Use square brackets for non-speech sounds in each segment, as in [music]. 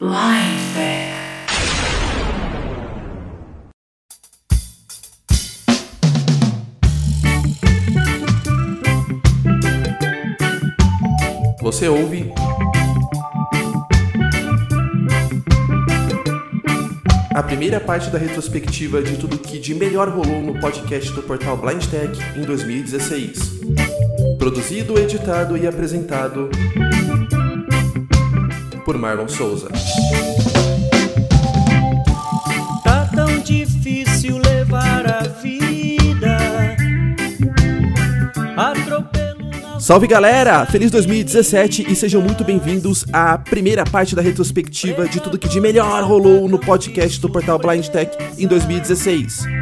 Você ouve a primeira parte da retrospectiva de tudo que de melhor rolou no podcast do portal Blind Tech em 2016. Produzido, editado e apresentado por Marlon Souza. Tá tão difícil levar a vida. Atropelo na Salve galera! Feliz 2017 e sejam muito bem-vindos à primeira parte da retrospectiva de tudo que de melhor rolou no podcast do portal Blind Tech em 2016.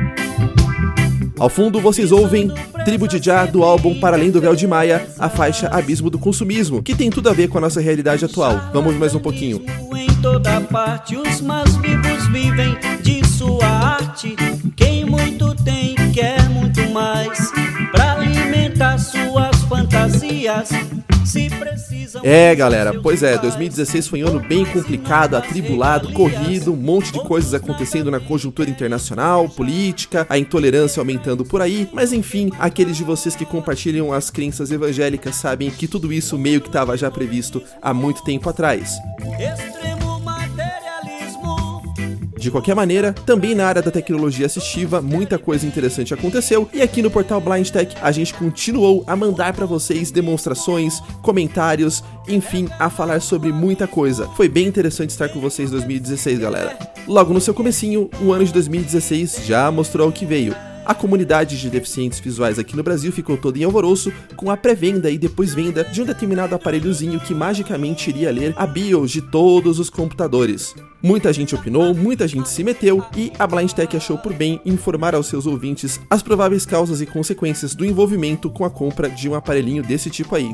Ao fundo vocês ouvem Tribo de Já do álbum Para Além do Véu de Maia, a faixa Abismo do Consumismo, que tem tudo a ver com a nossa realidade atual. Vamos mais um pouquinho. em toda parte, os mais vivos vivem de sua arte. Quem muito tem, quer muito mais. Pra alimentar suas fantasias. É, galera, pois é, 2016 foi um ano bem complicado, atribulado, corrido, um monte de coisas acontecendo na conjuntura internacional, política, a intolerância aumentando por aí, mas enfim, aqueles de vocês que compartilham as crenças evangélicas sabem que tudo isso meio que estava já previsto há muito tempo atrás. Materialismo. De qualquer maneira, também na área da tecnologia assistiva, muita coisa interessante aconteceu e aqui no portal Blind Tech a gente continuou a mandar para vocês demonstrações, comentários, enfim, a falar sobre muita coisa. Foi bem interessante estar com vocês em 2016, galera. Logo no seu comecinho, o ano de 2016 já mostrou o que veio. A comunidade de deficientes visuais aqui no Brasil ficou toda em alvoroço com a pré-venda e depois venda de um determinado aparelhozinho que magicamente iria ler a BIOS de todos os computadores. Muita gente opinou, muita gente se meteu e a Blind Tech achou por bem informar aos seus ouvintes as prováveis causas e consequências do envolvimento com a compra de um aparelhinho desse tipo aí.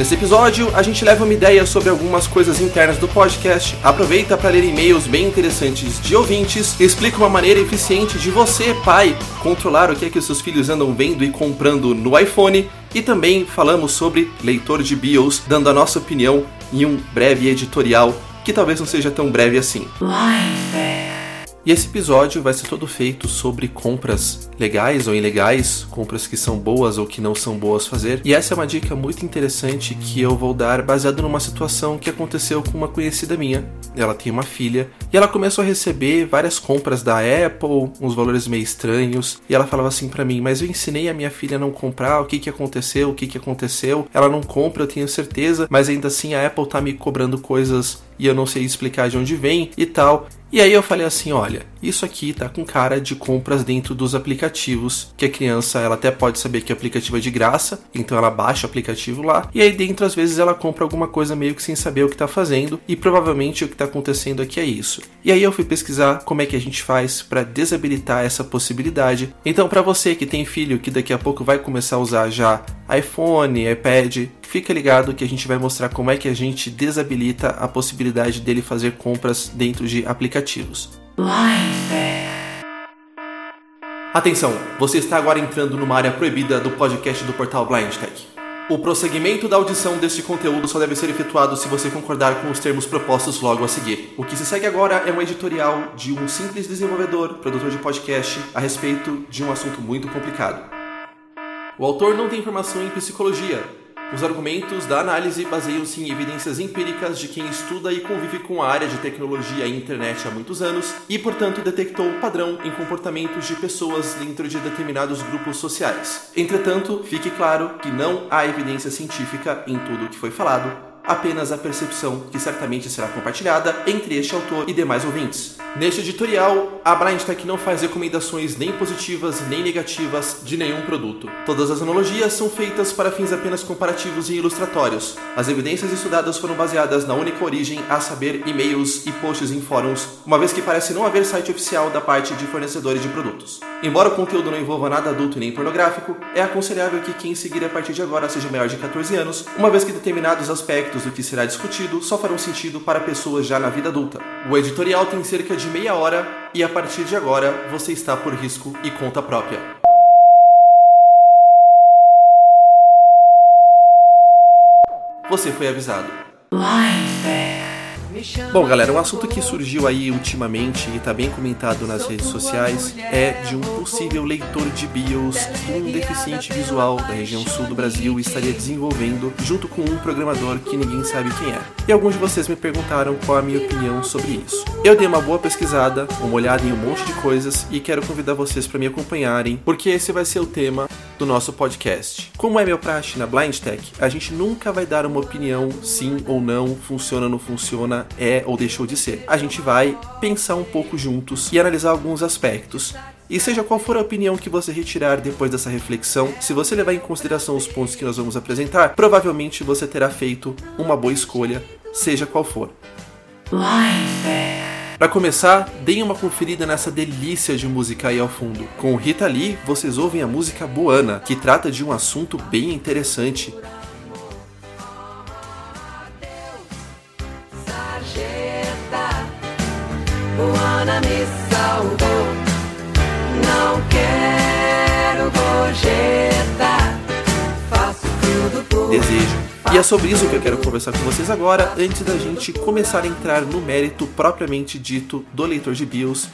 Nesse episódio, a gente leva uma ideia sobre algumas coisas internas do podcast, aproveita para ler e-mails bem interessantes de ouvintes, explica uma maneira eficiente de você, pai, controlar o que é que os seus filhos andam vendo e comprando no iPhone, e também falamos sobre leitor de BIOS, dando a nossa opinião em um breve editorial que talvez não seja tão breve assim. E esse episódio vai ser todo feito sobre compras legais ou ilegais, compras que são boas ou que não são boas fazer. E essa é uma dica muito interessante que eu vou dar baseado numa situação que aconteceu com uma conhecida minha. Ela tem uma filha e ela começou a receber várias compras da Apple, uns valores meio estranhos, e ela falava assim para mim: "Mas eu ensinei a minha filha a não comprar, o que que aconteceu? O que que aconteceu? Ela não compra, eu tenho certeza, mas ainda assim a Apple tá me cobrando coisas e eu não sei explicar de onde vem e tal". E aí eu falei assim, olha, isso aqui tá com cara de compras dentro dos aplicativos, que a criança ela até pode saber que o aplicativo é de graça, então ela baixa o aplicativo lá, e aí dentro às vezes ela compra alguma coisa meio que sem saber o que tá fazendo, e provavelmente o que tá acontecendo aqui é isso. E aí eu fui pesquisar como é que a gente faz para desabilitar essa possibilidade. Então para você que tem filho que daqui a pouco vai começar a usar já iPhone, iPad, fica ligado que a gente vai mostrar como é que a gente desabilita a possibilidade dele fazer compras dentro de aplicativos. Atenção, você está agora entrando numa área proibida do podcast do portal Blind Tech. O prosseguimento da audição deste conteúdo só deve ser efetuado se você concordar com os termos propostos logo a seguir. O que se segue agora é um editorial de um simples desenvolvedor, produtor de podcast, a respeito de um assunto muito complicado. O autor não tem formação em psicologia. Os argumentos da análise baseiam-se em evidências empíricas de quem estuda e convive com a área de tecnologia e internet há muitos anos e, portanto, detectou padrão em comportamentos de pessoas dentro de determinados grupos sociais. Entretanto, fique claro que não há evidência científica em tudo o que foi falado, apenas a percepção que certamente será compartilhada entre este autor e demais ouvintes. Neste editorial, a Blind Tech não faz recomendações nem positivas nem negativas de nenhum produto. Todas as analogias são feitas para fins apenas comparativos e ilustratórios. As evidências estudadas foram baseadas na única origem, a saber, e-mails e posts em fóruns, uma vez que parece não haver site oficial da parte de fornecedores de produtos. Embora o conteúdo não envolva nada adulto nem pornográfico, é aconselhável que quem seguir a partir de agora seja maior de 14 anos, uma vez que determinados aspectos aspectos do que será discutido só farão sentido para pessoas já na vida adulta. O editorial tem cerca de meia hora e a partir de agora você está por risco e conta própria. Você foi avisado. Life. Bom, galera, um assunto que surgiu aí ultimamente e está bem comentado nas redes sociais é de um possível leitor de BIOS que um deficiente visual da região sul do Brasil estaria desenvolvendo junto com um programador que ninguém sabe quem é. E alguns de vocês me perguntaram qual a minha opinião sobre isso. Eu dei uma boa pesquisada, uma olhada em um monte de coisas e quero convidar vocês para me acompanharem, porque esse vai ser o tema do nosso podcast. Como é meu praxe na Blind Tech, a gente nunca vai dar uma opinião sim ou não, funciona ou não funciona, é ou deixou de ser. A gente vai pensar um pouco juntos e analisar alguns aspectos. E seja qual for a opinião que você retirar depois dessa reflexão, se você levar em consideração os pontos que nós vamos apresentar, provavelmente você terá feito uma boa escolha, seja qual for. Para começar, deem uma conferida nessa delícia de música aí ao fundo. Com Rita Lee, vocês ouvem a música Boana, que trata de um assunto bem interessante. Boana me salvou. Não quero gorjeta, faço Desejo. E é sobre isso que eu quero conversar com vocês agora, antes da gente começar a entrar no mérito propriamente dito do leitor de BIOS.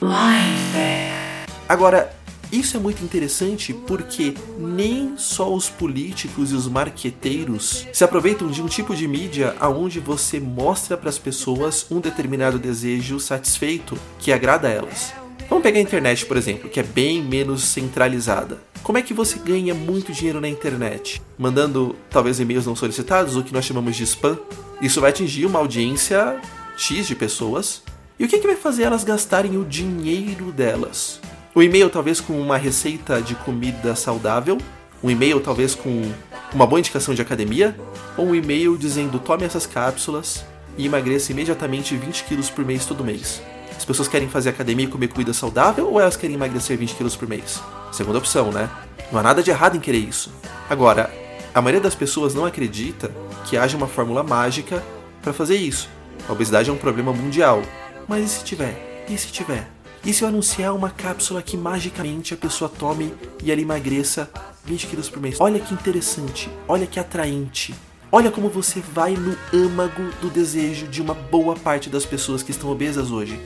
Agora, isso é muito interessante porque nem só os políticos e os marqueteiros se aproveitam de um tipo de mídia aonde você mostra para as pessoas um determinado desejo satisfeito que agrada a elas. Vamos pegar a internet, por exemplo, que é bem menos centralizada. Como é que você ganha muito dinheiro na internet? Mandando talvez e-mails não solicitados, o que nós chamamos de spam. Isso vai atingir uma audiência X de pessoas. E o que, que vai fazer elas gastarem o dinheiro delas? O e-mail talvez com uma receita de comida saudável, um e-mail talvez com uma boa indicação de academia, ou um e-mail dizendo tome essas cápsulas e emagreça imediatamente 20 quilos por mês todo mês. As pessoas querem fazer academia e comer comida saudável ou elas querem emagrecer 20 quilos por mês? Segunda opção, né? Não há nada de errado em querer isso. Agora, a maioria das pessoas não acredita que haja uma fórmula mágica para fazer isso. A obesidade é um problema mundial. Mas e se tiver? E se tiver? E se eu anunciar uma cápsula que magicamente a pessoa tome e ela emagreça 20 quilos por mês? Olha que interessante, olha que atraente. Olha como você vai no âmago do desejo de uma boa parte das pessoas que estão obesas hoje.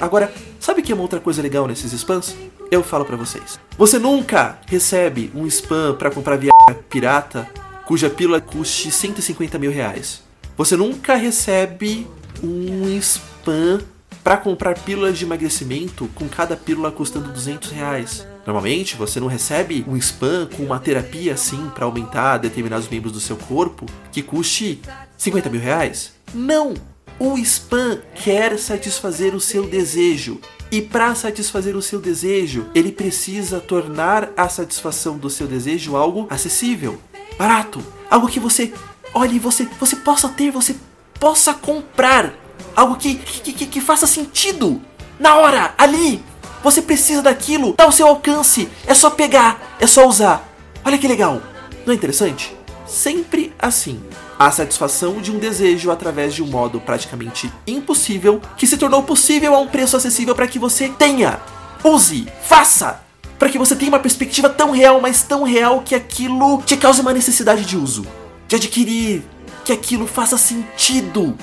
Agora, sabe que é uma outra coisa legal nesses spams? Eu falo pra vocês. Você nunca recebe um spam pra comprar viagem pirata cuja pílula custe 150 mil reais. Você nunca recebe um spam para comprar pílulas de emagrecimento com cada pílula custando 200 reais. Normalmente você não recebe um spam com uma terapia assim para aumentar determinados membros do seu corpo que custe 50 mil reais. Não! O spam quer satisfazer o seu desejo. E para satisfazer o seu desejo, ele precisa tornar a satisfação do seu desejo algo acessível, barato, algo que você olhe, você você possa ter, você possa comprar, algo que que, que, que faça sentido na hora, ali. Você precisa daquilo, tá ao seu alcance, é só pegar, é só usar. Olha que legal, não é interessante? Sempre assim. A satisfação de um desejo através de um modo praticamente impossível que se tornou possível a um preço acessível para que você tenha, use, faça, para que você tenha uma perspectiva tão real, mas tão real que aquilo te cause uma necessidade de uso, de adquirir, que aquilo faça sentido.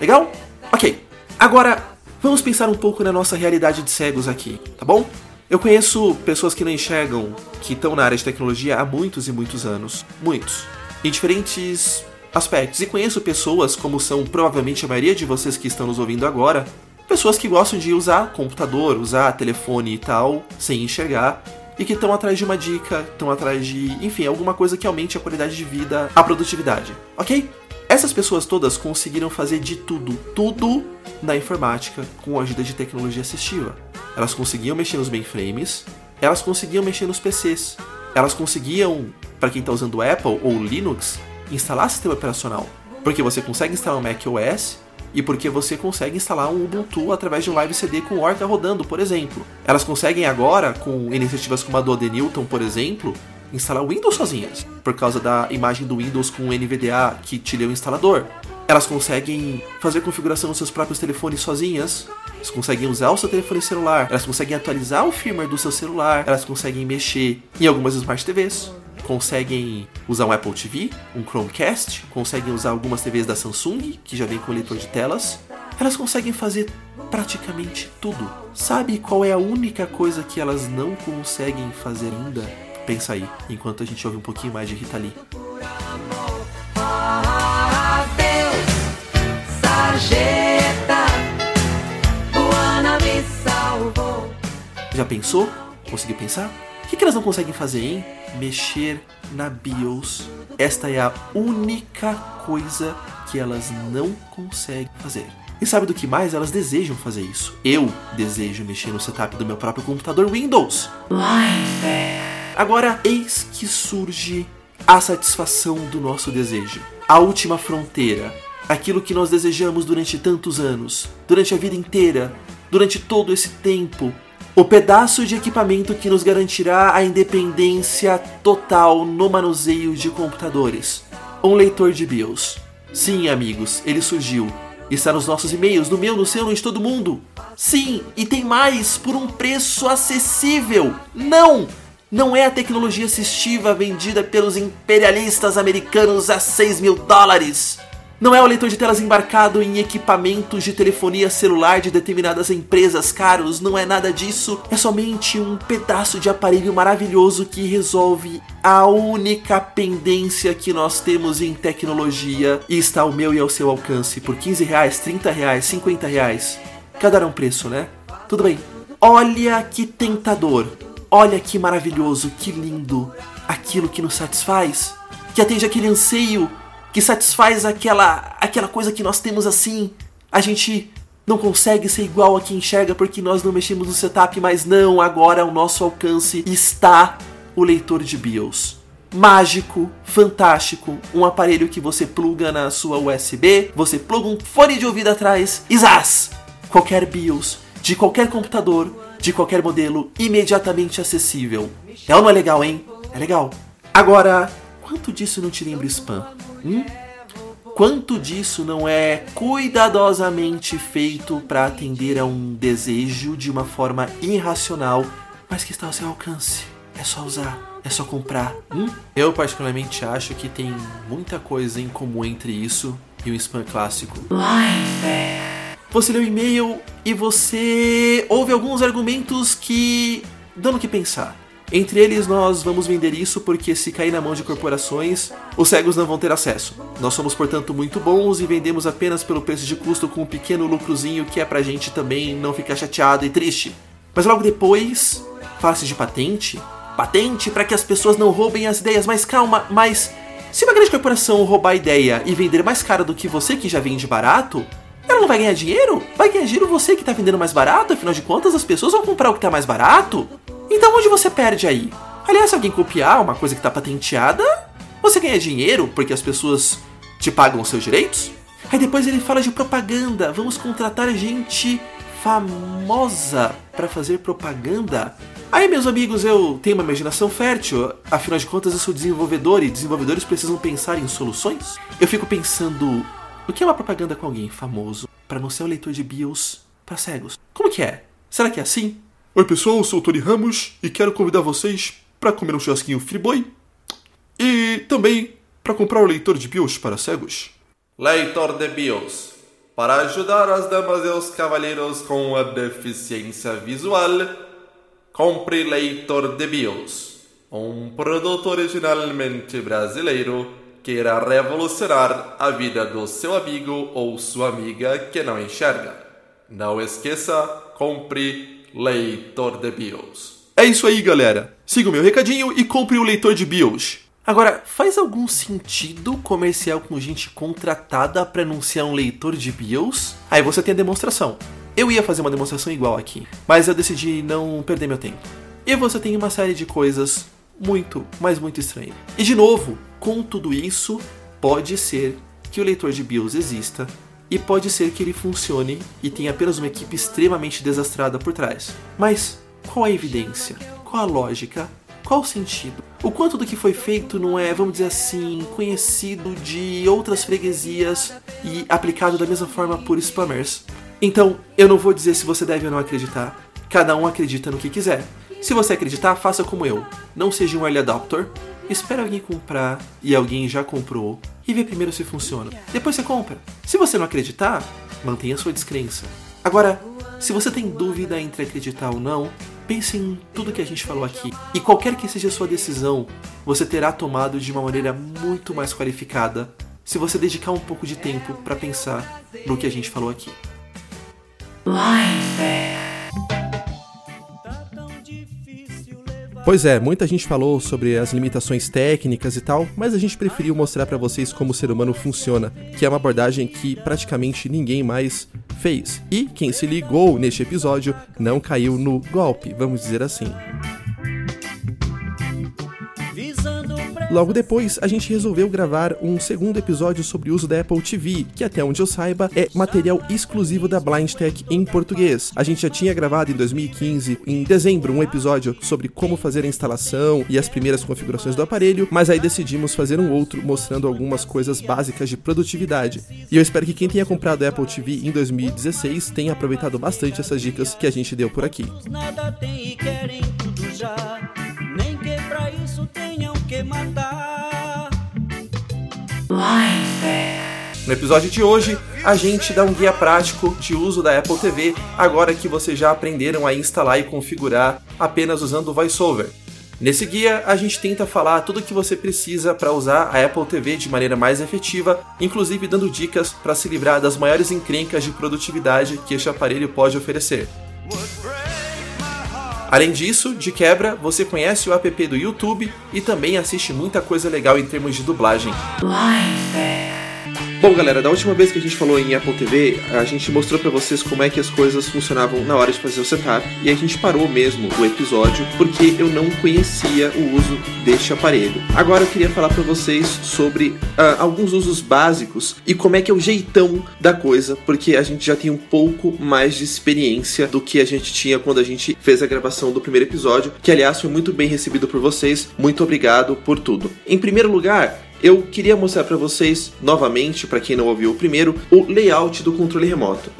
Legal? Ok. Agora, vamos pensar um pouco na nossa realidade de cegos aqui, tá bom? Eu conheço pessoas que não enxergam, que estão na área de tecnologia há muitos e muitos anos. Muitos. Em diferentes aspectos. E conheço pessoas, como são provavelmente a maioria de vocês que estão nos ouvindo agora, pessoas que gostam de usar computador, usar telefone e tal, sem enxergar, e que estão atrás de uma dica, estão atrás de, enfim, alguma coisa que aumente a qualidade de vida, a produtividade, ok? Essas pessoas todas conseguiram fazer de tudo, tudo na informática com a ajuda de tecnologia assistiva. Elas conseguiam mexer nos mainframes, elas conseguiam mexer nos PCs, elas conseguiam, para quem está usando Apple ou Linux, instalar sistema operacional. Porque você consegue instalar um Mac OS e porque você consegue instalar um Ubuntu através de um Live CD com Orca rodando, por exemplo. Elas conseguem agora, com iniciativas como a do Newton, por exemplo, instalar o Windows sozinhas, por causa da imagem do Windows com o NVDA que te lê o instalador. Elas conseguem fazer configuração dos seus próprios telefones sozinhas. Elas conseguem usar o seu telefone celular. Elas conseguem atualizar o firmware do seu celular. Elas conseguem mexer em algumas Smart TVs. conseguem usar um Apple TV, um Chromecast, conseguem usar algumas TVs da Samsung, que já vem com leitor de telas. Elas conseguem fazer praticamente tudo. Sabe qual é a única coisa que elas não conseguem fazer ainda? Pensa aí, enquanto a gente ouve um pouquinho mais de Rita Lee. Já pensou? Conseguiu pensar? O que, elas não conseguem fazer, hein? Mexer na BIOS. Esta é a única coisa que elas não conseguem fazer. E sabe do que mais? Elas desejam fazer isso. Eu desejo mexer no setup do meu próprio computador Windows. Agora, eis que surge a satisfação do nosso desejo. A última fronteira. Aquilo que nós desejamos durante tantos anos, durante a vida inteira, durante todo esse tempo. O pedaço de equipamento que nos garantirá a independência total no manuseio de computadores. Um leitor de BIOS. Sim, amigos, ele surgiu. Está nos nossos e-mails, no meu, no seu, no de todo mundo. Sim, e tem mais, por um preço acessível. Não! Não é a tecnologia assistiva vendida pelos imperialistas americanos a 6 mil dólares. Não é o leitor de telas embarcado em equipamentos de telefonia celular de determinadas empresas caros, não é nada disso. É somente um pedaço de aparelho maravilhoso que resolve a única pendência que nós temos em tecnologia e está ao meu e ao seu alcance por 15 reais, 30 reais, 50 reais. Cada um preço, né? Tudo bem. Olha que tentador. Olha que maravilhoso, que lindo. Aquilo que nos satisfaz, que atende aquele anseio que satisfaz aquela aquela coisa que nós temos assim. A gente não consegue ser igual a quem enxerga porque nós não mexemos no setup, mas não, agora ao nosso alcance está o leitor de BIOS. Mágico, fantástico, um aparelho que você pluga na sua USB, você pluga um fone de ouvido atrás e zás! Qualquer BIOS, de qualquer computador, de qualquer modelo, imediatamente acessível. É ou não é legal, hein? É legal. Agora, quanto disso não te lembra spam? Hum? Quanto disso não é cuidadosamente feito para atender a um desejo de uma forma irracional, mas que está ao seu alcance? É só usar, é só comprar. Hum? Eu particularmente acho que tem muita coisa em comum entre isso e o spam clássico. Você lê o e-mail e você ouve alguns argumentos que dão o que pensar. Entre eles, nós vamos vender isso porque se cair na mão de corporações, os cegos não vão ter acesso. Nós somos, portanto, muito bons e vendemos apenas pelo preço de custo com um pequeno lucrozinho que é pra gente também não ficar chateado e triste. Mas logo depois, fala-se de patente. Patente para que as pessoas não roubem as ideias, mas calma, mas se uma grande corporação roubar a ideia e vender mais caro do que você que já vende barato, ela não vai ganhar dinheiro? Vai ganhar dinheiro você que tá vendendo mais barato, afinal de contas as pessoas vão comprar o que tá mais barato. Então onde você perde aí? Aliás, se alguém copiar uma coisa que está patenteada, você ganha dinheiro porque as pessoas te pagam os seus direitos? Aí depois ele fala de propaganda. Vamos contratar gente famosa para fazer propaganda. Aí, meus amigos, eu tenho uma imaginação fértil. Afinal de contas, eu sou desenvolvedor e desenvolvedores precisam pensar em soluções. Eu fico pensando, o que é uma propaganda com alguém famoso para não ser o leitor de BIOS para cegos? Como que é? Será que é assim? Oi pessoal, eu sou o Tony Ramos e quero convidar vocês para comer um churrasquinho Friboi e também para comprar o leitor de BIOS para cegos. Leitor de BIOS. Para ajudar as damas e os cavalheiros com a deficiência visual, compre leitor de BIOS. Um produto originalmente brasileiro que irá revolucionar a vida do seu amigo ou sua amiga que não enxerga. Não esqueça, compre leitor de BIOS. É isso aí, galera. Siga o meu recadinho e compre o leitor de BIOS. Agora, faz algum sentido comercial com gente contratada para anunciar um leitor de BIOS? Aí você tem a demonstração. Eu ia fazer uma demonstração igual aqui, mas eu decidi não perder meu tempo. E você tem uma série de coisas muito, mas muito estranhas. E de novo, com tudo isso, pode ser que o leitor de BIOS exista e pode ser que ele funcione e tenha apenas uma equipe extremamente desastrada por trás. Mas qual a evidência? Qual a lógica? Qual o sentido? O quanto do que foi feito não é, vamos dizer assim, conhecido de outras freguesias e aplicado da mesma forma por spammers? Então, eu não vou dizer se você deve ou não acreditar. Cada um acredita no que quiser. Se você acreditar, faça como eu. Não seja um early adopter. espera alguém comprar e alguém já comprou e vê primeiro se funciona. Depois você compra. Se você não acreditar, mantenha sua descrença. Agora, se você tem dúvida entre acreditar ou não, pense em tudo que a gente falou aqui. E qualquer que seja a sua decisão, você terá tomado de uma maneira muito mais qualificada se você dedicar um pouco de tempo para pensar no que a gente falou aqui. Tá Pois é, muita gente falou sobre as limitações técnicas e tal, mas a gente preferiu mostrar pra vocês como o ser humano funciona, que é uma abordagem que praticamente ninguém mais fez. E quem se ligou neste episódio não caiu no golpe, vamos dizer assim. Logo depois, a gente resolveu gravar um segundo episódio sobre o uso da Apple TV, que até onde eu saiba é material exclusivo da Blind Tech em português. A gente já tinha gravado em 2015, em dezembro, um episódio sobre como fazer a instalação e as primeiras configurações do aparelho, mas aí decidimos fazer um outro mostrando algumas coisas básicas de produtividade. E eu espero que quem tenha comprado a Apple TV em 2016 tenha aproveitado bastante essas dicas que a gente deu por aqui. nada tem e querem tudo já. Nem que pra isso tenham que matar. No episódio de hoje, a gente dá um guia prático de uso da Apple TV, agora que vocês já aprenderam a instalar e configurar apenas usando o VoiceOver. Nesse guia, a gente tenta falar tudo o que você precisa para usar a Apple TV de maneira mais efetiva, inclusive dando dicas para se livrar das maiores encrencas de produtividade que este aparelho pode oferecer. Além disso, de quebra, você conhece o app do YouTube e também assiste muita coisa legal em termos de dublagem. Bom, galera, da última vez que a gente falou em Apple TV, a gente mostrou pra vocês como é que as coisas funcionavam na hora de fazer o setup e a gente parou mesmo o episódio porque eu não conhecia o uso deste aparelho. Agora eu queria falar pra vocês sobre ah, alguns usos básicos e como é que é o jeitão da coisa, porque a gente já tem um pouco mais de experiência do que a gente tinha quando a gente fez a gravação do primeiro episódio, que aliás foi muito bem recebido por vocês. Muito obrigado por tudo. Em primeiro lugar, eu queria mostrar para vocês novamente, para quem não ouviu o primeiro, o layout do controle remoto.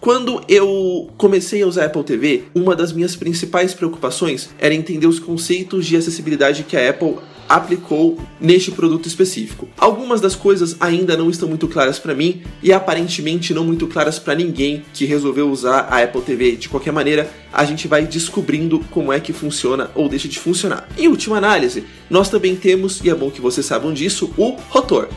Quando eu comecei a usar a Apple TV, uma das minhas principais preocupações era entender os conceitos de acessibilidade que a Apple aplicou neste produto específico. Algumas das coisas ainda não estão muito claras para mim e aparentemente não muito claras para ninguém que resolveu usar a Apple TV. De qualquer maneira, a gente vai descobrindo como é que funciona ou deixa de funcionar. Em última análise, nós também temos, e é bom que vocês saibam disso, o rotor.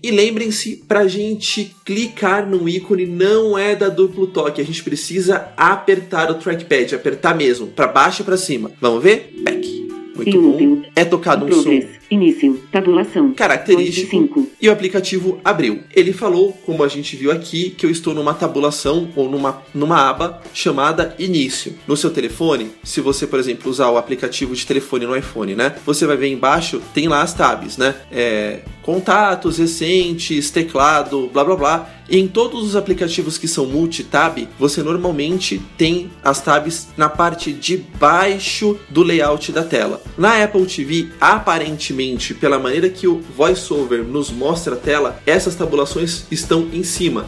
E lembrem-se, pra gente clicar no ícone não é da duplo toque, a gente precisa apertar o trackpad, apertar mesmo, pra baixo e pra cima. Vamos ver? Back. Muito bom. É tocado um som. Início. Tabulação. característico 5. e o aplicativo abriu. Ele falou, como a gente viu aqui, que eu estou numa tabulação ou numa, numa aba chamada Início. No seu telefone, se você, por exemplo, usar o aplicativo de telefone no iPhone, né? Você vai ver embaixo, tem lá as tabs, né? É, contatos recentes, teclado, blá blá blá. E em todos os aplicativos que são multi-tab, você normalmente tem as tabs na parte de baixo do layout da tela. Na Apple TV, aparentemente, pela maneira que o VoiceOver nos mostra a tela, essas tabulações estão em cima.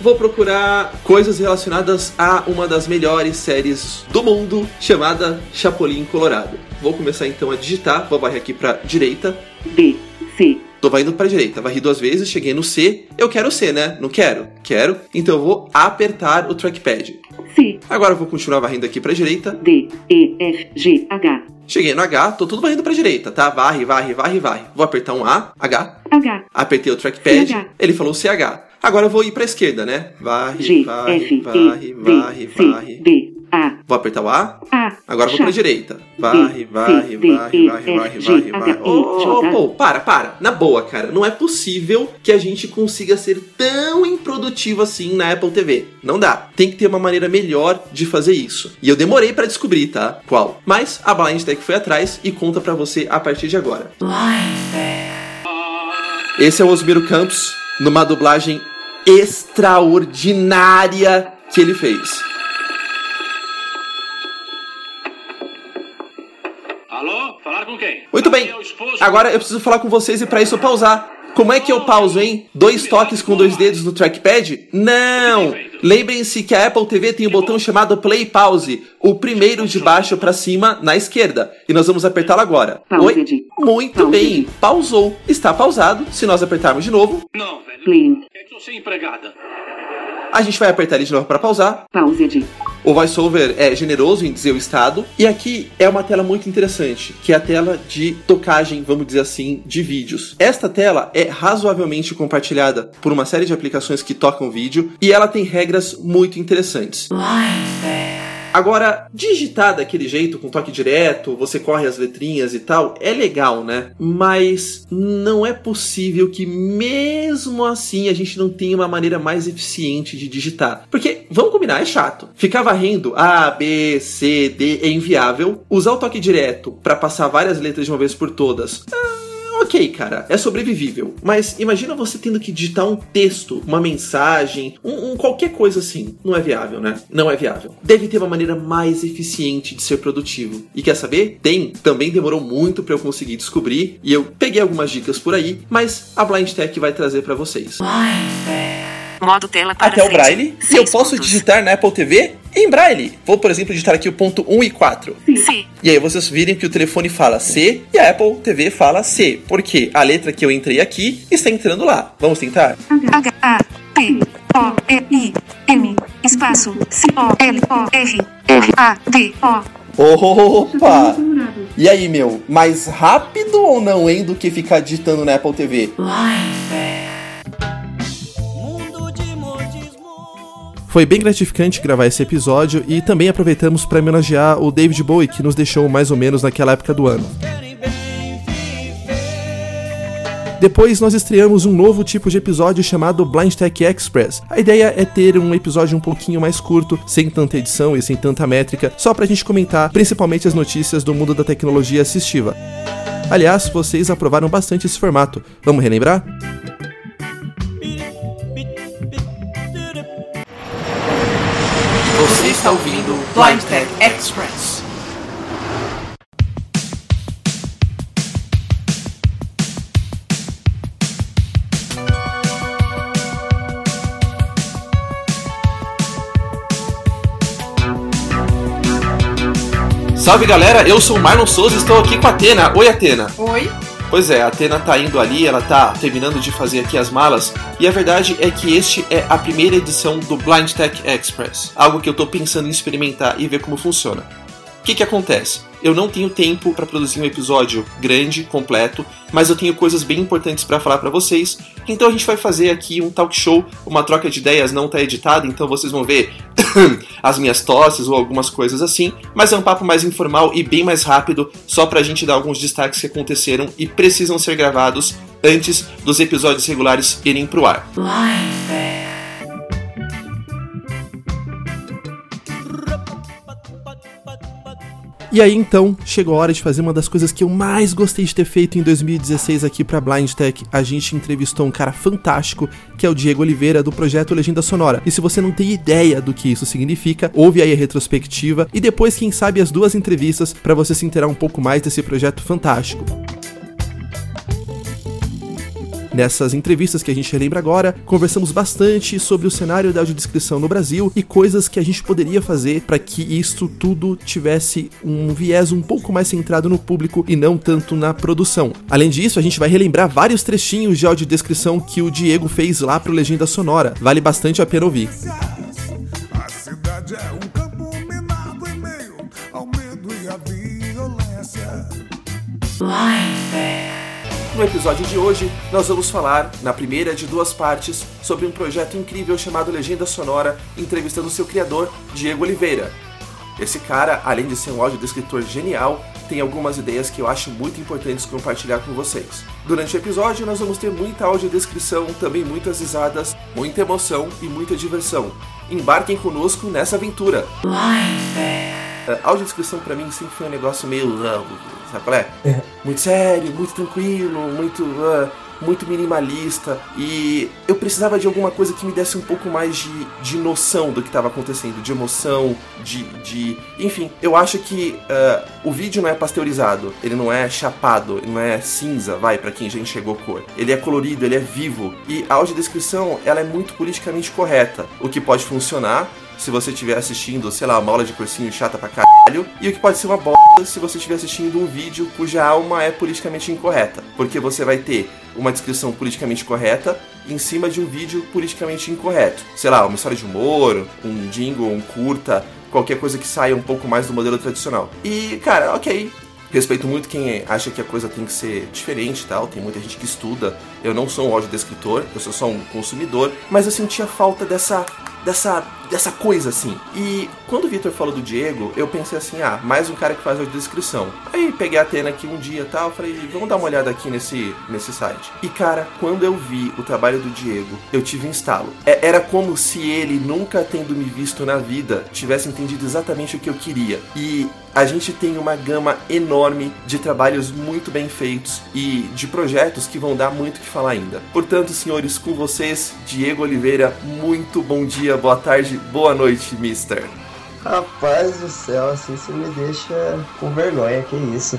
Vou procurar coisas relacionadas a uma das melhores séries do mundo, chamada Chapolin Colorado. Vou começar então a digitar, vou varrer aqui para direita, D. C. Tô varrendo pra direita, varri duas vezes, cheguei no C. Eu quero C, né? Não quero? Quero. Então eu vou apertar o trackpad. C. Agora eu vou continuar varrendo aqui pra direita. D. E. F. G. H. Cheguei no H, tô tudo varrendo pra direita, tá? Varre, varre, varre, varre. Vou apertar um A, H. H. Apertei o trackpad, CH. ele falou CH. Agora eu vou ir pra esquerda, né? Varre, G. varre, F. varre, E. varre, D. varre. D. Vou apertar o A. Agora vou pra direita. Varre, varre, varre, varre, varre, varre, varre. Ô, pô, para, para. Na boa, cara. Não é possível que a gente consiga ser tão improdutivo assim na Apple TV. Não dá. Tem que ter uma maneira melhor de fazer isso. E eu demorei pra descobrir, tá? Qual? Mas a Blind Tech foi atrás e conta pra você a partir de agora. Esse é o Osmiro Campos numa dublagem extraordinária que ele fez. Muito bem. É Agora eu preciso falar com vocês e pra isso eu pausar. Como é que eu pauso, hein? Dois toques com dois dedos no trackpad? Não! Lembrem-se que a Apple TV tem o botão chamado Play Pause, o primeiro de baixo para cima na esquerda. E nós vamos apertá-lo agora. Pause Oi? Muito Pause bem, pausou. Está pausado. Se nós apertarmos de novo, Não, velho. Play. É que eu sou empregada. A gente vai apertar ele de novo para pausar. Pause de. O VoiceOver é generoso em dizer o estado. E aqui é uma tela muito interessante, que é a tela de tocagem, vamos dizer assim, de vídeos. Esta tela é razoavelmente compartilhada por uma série de aplicações que tocam vídeo e ela tem regras muito interessantes. Agora, digitar daquele jeito, com toque direto, você corre as letrinhas e tal, é legal, né? Mas não é possível que mesmo assim a gente não tenha uma maneira mais eficiente de digitar. Porque, vamos combinar, é chato. Ficar varrendo A, B, C, D é inviável. Usar o toque direto para passar várias letras de uma vez por todas. ah, Ok, cara, é sobrevivível. Mas imagina você tendo que digitar um texto, uma mensagem, um, um qualquer coisa assim. Não é viável, né? Não é viável. Deve ter uma maneira mais eficiente de ser produtivo. E quer saber? Tem. Também demorou muito para eu conseguir descobrir. E eu peguei algumas dicas por aí, mas a Blind Tech vai trazer para vocês. Modo tela para Até o frente. Braille. E eu posso pontos. digitar na Apple TV em Braille. Vou, por exemplo, digitar aqui o ponto 1 e 4. C. E aí vocês virem que o telefone fala C e a Apple TV fala C, porque a letra que eu entrei aqui está entrando lá. Vamos tentar? H A P O E I M espaço C O L O R R A D O Opa! E aí, meu, mais rápido ou não, hein, do que ficar digitando na Apple TV? Mundo Foi bem gratificante gravar esse episódio e também aproveitamos para homenagear o David Bowie, que nos deixou mais ou menos naquela época do ano. Depois nós estreamos um novo tipo de episódio chamado Blind Tech Express. A ideia é ter um episódio um pouquinho mais curto, sem tanta edição e sem tanta métrica, só pra gente comentar principalmente as notícias do mundo da tecnologia assistiva. Aliás, vocês aprovaram bastante esse formato. Vamos relembrar? Está ouvindo Blind Tech Express. Salve galera, eu sou o Marlon Souza e estou aqui com a Atena. Oi Atena. Oi? Pois é, a Atena tá indo ali, ela tá terminando de fazer aqui as malas, e a verdade é que este é a primeira edição do Blind Tech Express, algo que eu tô pensando em experimentar e ver como funciona. O que que acontece? Eu não tenho tempo para produzir um episódio grande, completo, mas eu tenho coisas bem importantes para falar para vocês. Então a gente vai fazer aqui um talk show, uma troca de ideias, não tá editado, então vocês vão ver [coughs] as minhas tosses ou algumas coisas assim, mas é um papo mais informal e bem mais rápido, só pra gente dar alguns destaques que aconteceram e precisam ser gravados antes dos episódios regulares irem pro ar. E aí então, chegou a hora de fazer uma das coisas que eu mais gostei de ter feito em 2016 aqui pra Blind Tech. A gente entrevistou um cara fantástico, que é o Diego Oliveira, do projeto Legenda Sonora. E se você não tem ideia do que isso significa, ouve aí a retrospectiva e depois, quem sabe, as duas entrevistas para você se inteirar um pouco mais desse projeto fantástico. Nessas entrevistas que a gente relembra agora, conversamos bastante sobre o cenário da audiodescrição no Brasil e coisas que a gente poderia fazer para que isso tudo tivesse um viés um pouco mais centrado no público e não tanto na produção. Além disso, a gente vai relembrar vários trechinhos de audiodescrição que o Diego fez lá pro Legenda Sonora. Vale bastante a pena ouvir. A cidade é um campo minado em meio ao medo e à violência. No episódio de hoje, nós vamos falar, na primeira de duas partes, sobre um projeto incrível chamado Legenda Sonora, entrevistando seu criador, Diego Oliveira. Esse cara, além de ser um audiodescritor genial, tem algumas ideias que eu acho muito importantes compartilhar com vocês. Durante o episódio, nós vamos ter muita audiodescrição, também muitas risadas, muita emoção e muita diversão. Embarquem conosco nessa aventura! A audiodescrição pra mim sempre foi um negócio meio. ah, sabe qual é? Muito sério, muito tranquilo, muito. ah, muito minimalista e eu precisava de alguma coisa que me desse um pouco mais de, de noção do que estava acontecendo, de emoção, de, de. Enfim, eu acho que uh, o vídeo não é pasteurizado, ele não é chapado, ele não é cinza, vai, para quem já enxergou cor. Ele é colorido, ele é vivo e a audiodescrição ela é muito politicamente correta, o que pode funcionar se você estiver assistindo, sei lá, uma aula de cursinho chata pra caralho, e o que pode ser uma bosta se você estiver assistindo um vídeo cuja alma é politicamente incorreta, porque você vai ter uma descrição politicamente correta em cima de um vídeo politicamente incorreto. Sei lá, uma história de humor, um jingle, um curta, qualquer coisa que saia um pouco mais do modelo tradicional. E, cara, ok, Respeito muito quem acha que a coisa tem que ser diferente e tal. Tem muita gente que estuda. Eu não sou um audiodescritor, eu sou só um consumidor. Mas eu sentia falta dessa dessa, dessa coisa assim. E quando o Victor falou do Diego, eu pensei assim: ah, mais um cara que faz a descrição. Aí peguei a Atena aqui um dia tal, falei: vamos dar uma olhada aqui nesse, nesse site. E cara, quando eu vi o trabalho do Diego, eu tive um instalo. É, era como se ele, nunca tendo me visto na vida, tivesse entendido exatamente o que eu queria. E a gente tem uma gama enorme de trabalhos muito bem feitos e de projetos que vão dar muito que falar ainda. Portanto, senhores, com vocês, Diego Oliveira, muito bom dia, boa tarde, boa noite, mister. Rapaz do céu, assim você me deixa com vergonha, que isso.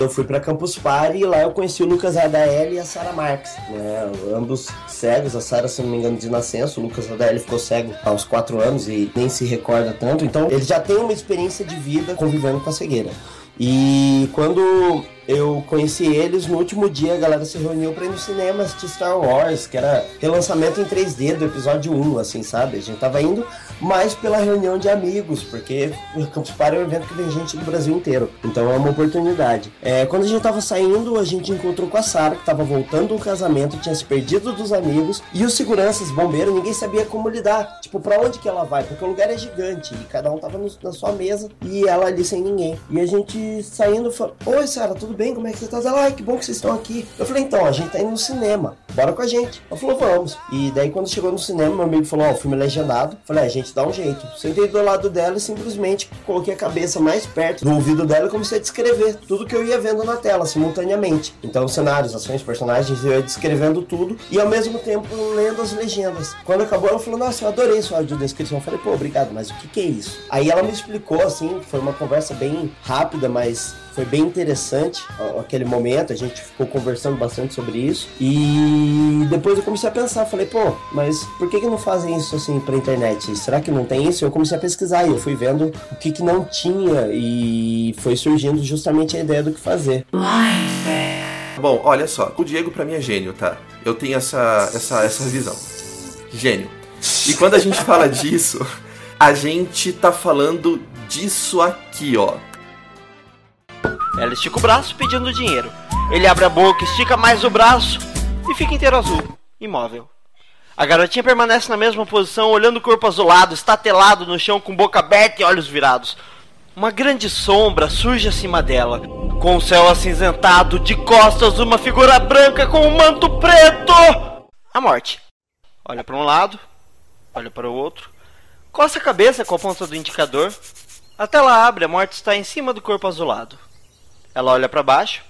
Eu fui pra Campus Party e lá eu conheci o Lucas Adael e a Sara Marques, né? Ambos cegos, a Sara, se não me engano, de nascença, o Lucas Adael ficou cego aos 4 anos e nem se recorda tanto, então ele já tem uma experiência de vida convivendo com a cegueira. E quando eu conheci eles no último dia, a galera se reuniu pra ir no cinema assistir Star Wars, que era relançamento em 3D do episódio 1, assim, sabe? A gente tava indo mais pela reunião de amigos, porque o Campus Party é um evento que vem gente do Brasil inteiro. Então é uma oportunidade. É, quando a gente tava saindo, a gente encontrou com a Sara, que tava voltando do casamento, tinha se perdido dos amigos, e os seguranças, bombeiros, ninguém sabia como lidar. Tipo, pra onde que ela vai? Porque o lugar é gigante, e cada um tava no, na sua mesa, e ela ali sem ninguém. E a gente saindo, falou, Oi, Sara, tudo bem? Como é que você tá? Ela, ai, que bom que vocês estão aqui. Eu falei, então, a gente tá indo no cinema, bora com a gente. Ela falou, vamos. E daí quando chegou no cinema, meu amigo falou, ó, o filme é legendado. Eu falei, é, a gente dá um jeito. Sentei do lado dela e simplesmente coloquei a cabeça mais perto do ouvido dela e comecei a descrever tudo que eu ia vendo na tela, simultaneamente. Então, cenários, ações, personagens, eu ia descrevendo tudo e ao mesmo tempo lendo as legendas. Quando acabou, ela falou, nossa, eu adorei sua audiodescrição. Eu falei, pô, obrigado, mas o que, que é isso? Aí ela me explicou, assim, foi uma conversa bem rápida, mas foi bem interessante aquele momento, a gente ficou conversando bastante sobre isso. E depois eu comecei a pensar, falei, pô, mas por que, que não fazem isso assim pra internet? Será que não tem isso? Eu comecei a pesquisar e eu fui vendo o que, que não tinha e foi surgindo justamente a ideia do que fazer. Bom, olha só, o Diego pra mim é gênio, tá? Eu tenho essa, essa, essa visão. Gênio. E quando a gente fala disso, a gente tá falando disso aqui, ó. Ela estica o braço pedindo dinheiro. Ele abre a boca, estica mais o braço e fica inteiro azul, imóvel. A garotinha permanece na mesma posição, olhando o corpo azulado, estatelado no chão com boca aberta e olhos virados. Uma grande sombra surge acima dela, com o céu acinzentado, de costas uma figura branca com um manto preto. A morte. Olha para um lado, olha para o outro, coça a cabeça com a ponta do indicador. A tela abre, a morte está em cima do corpo azulado. Ela olha para baixo,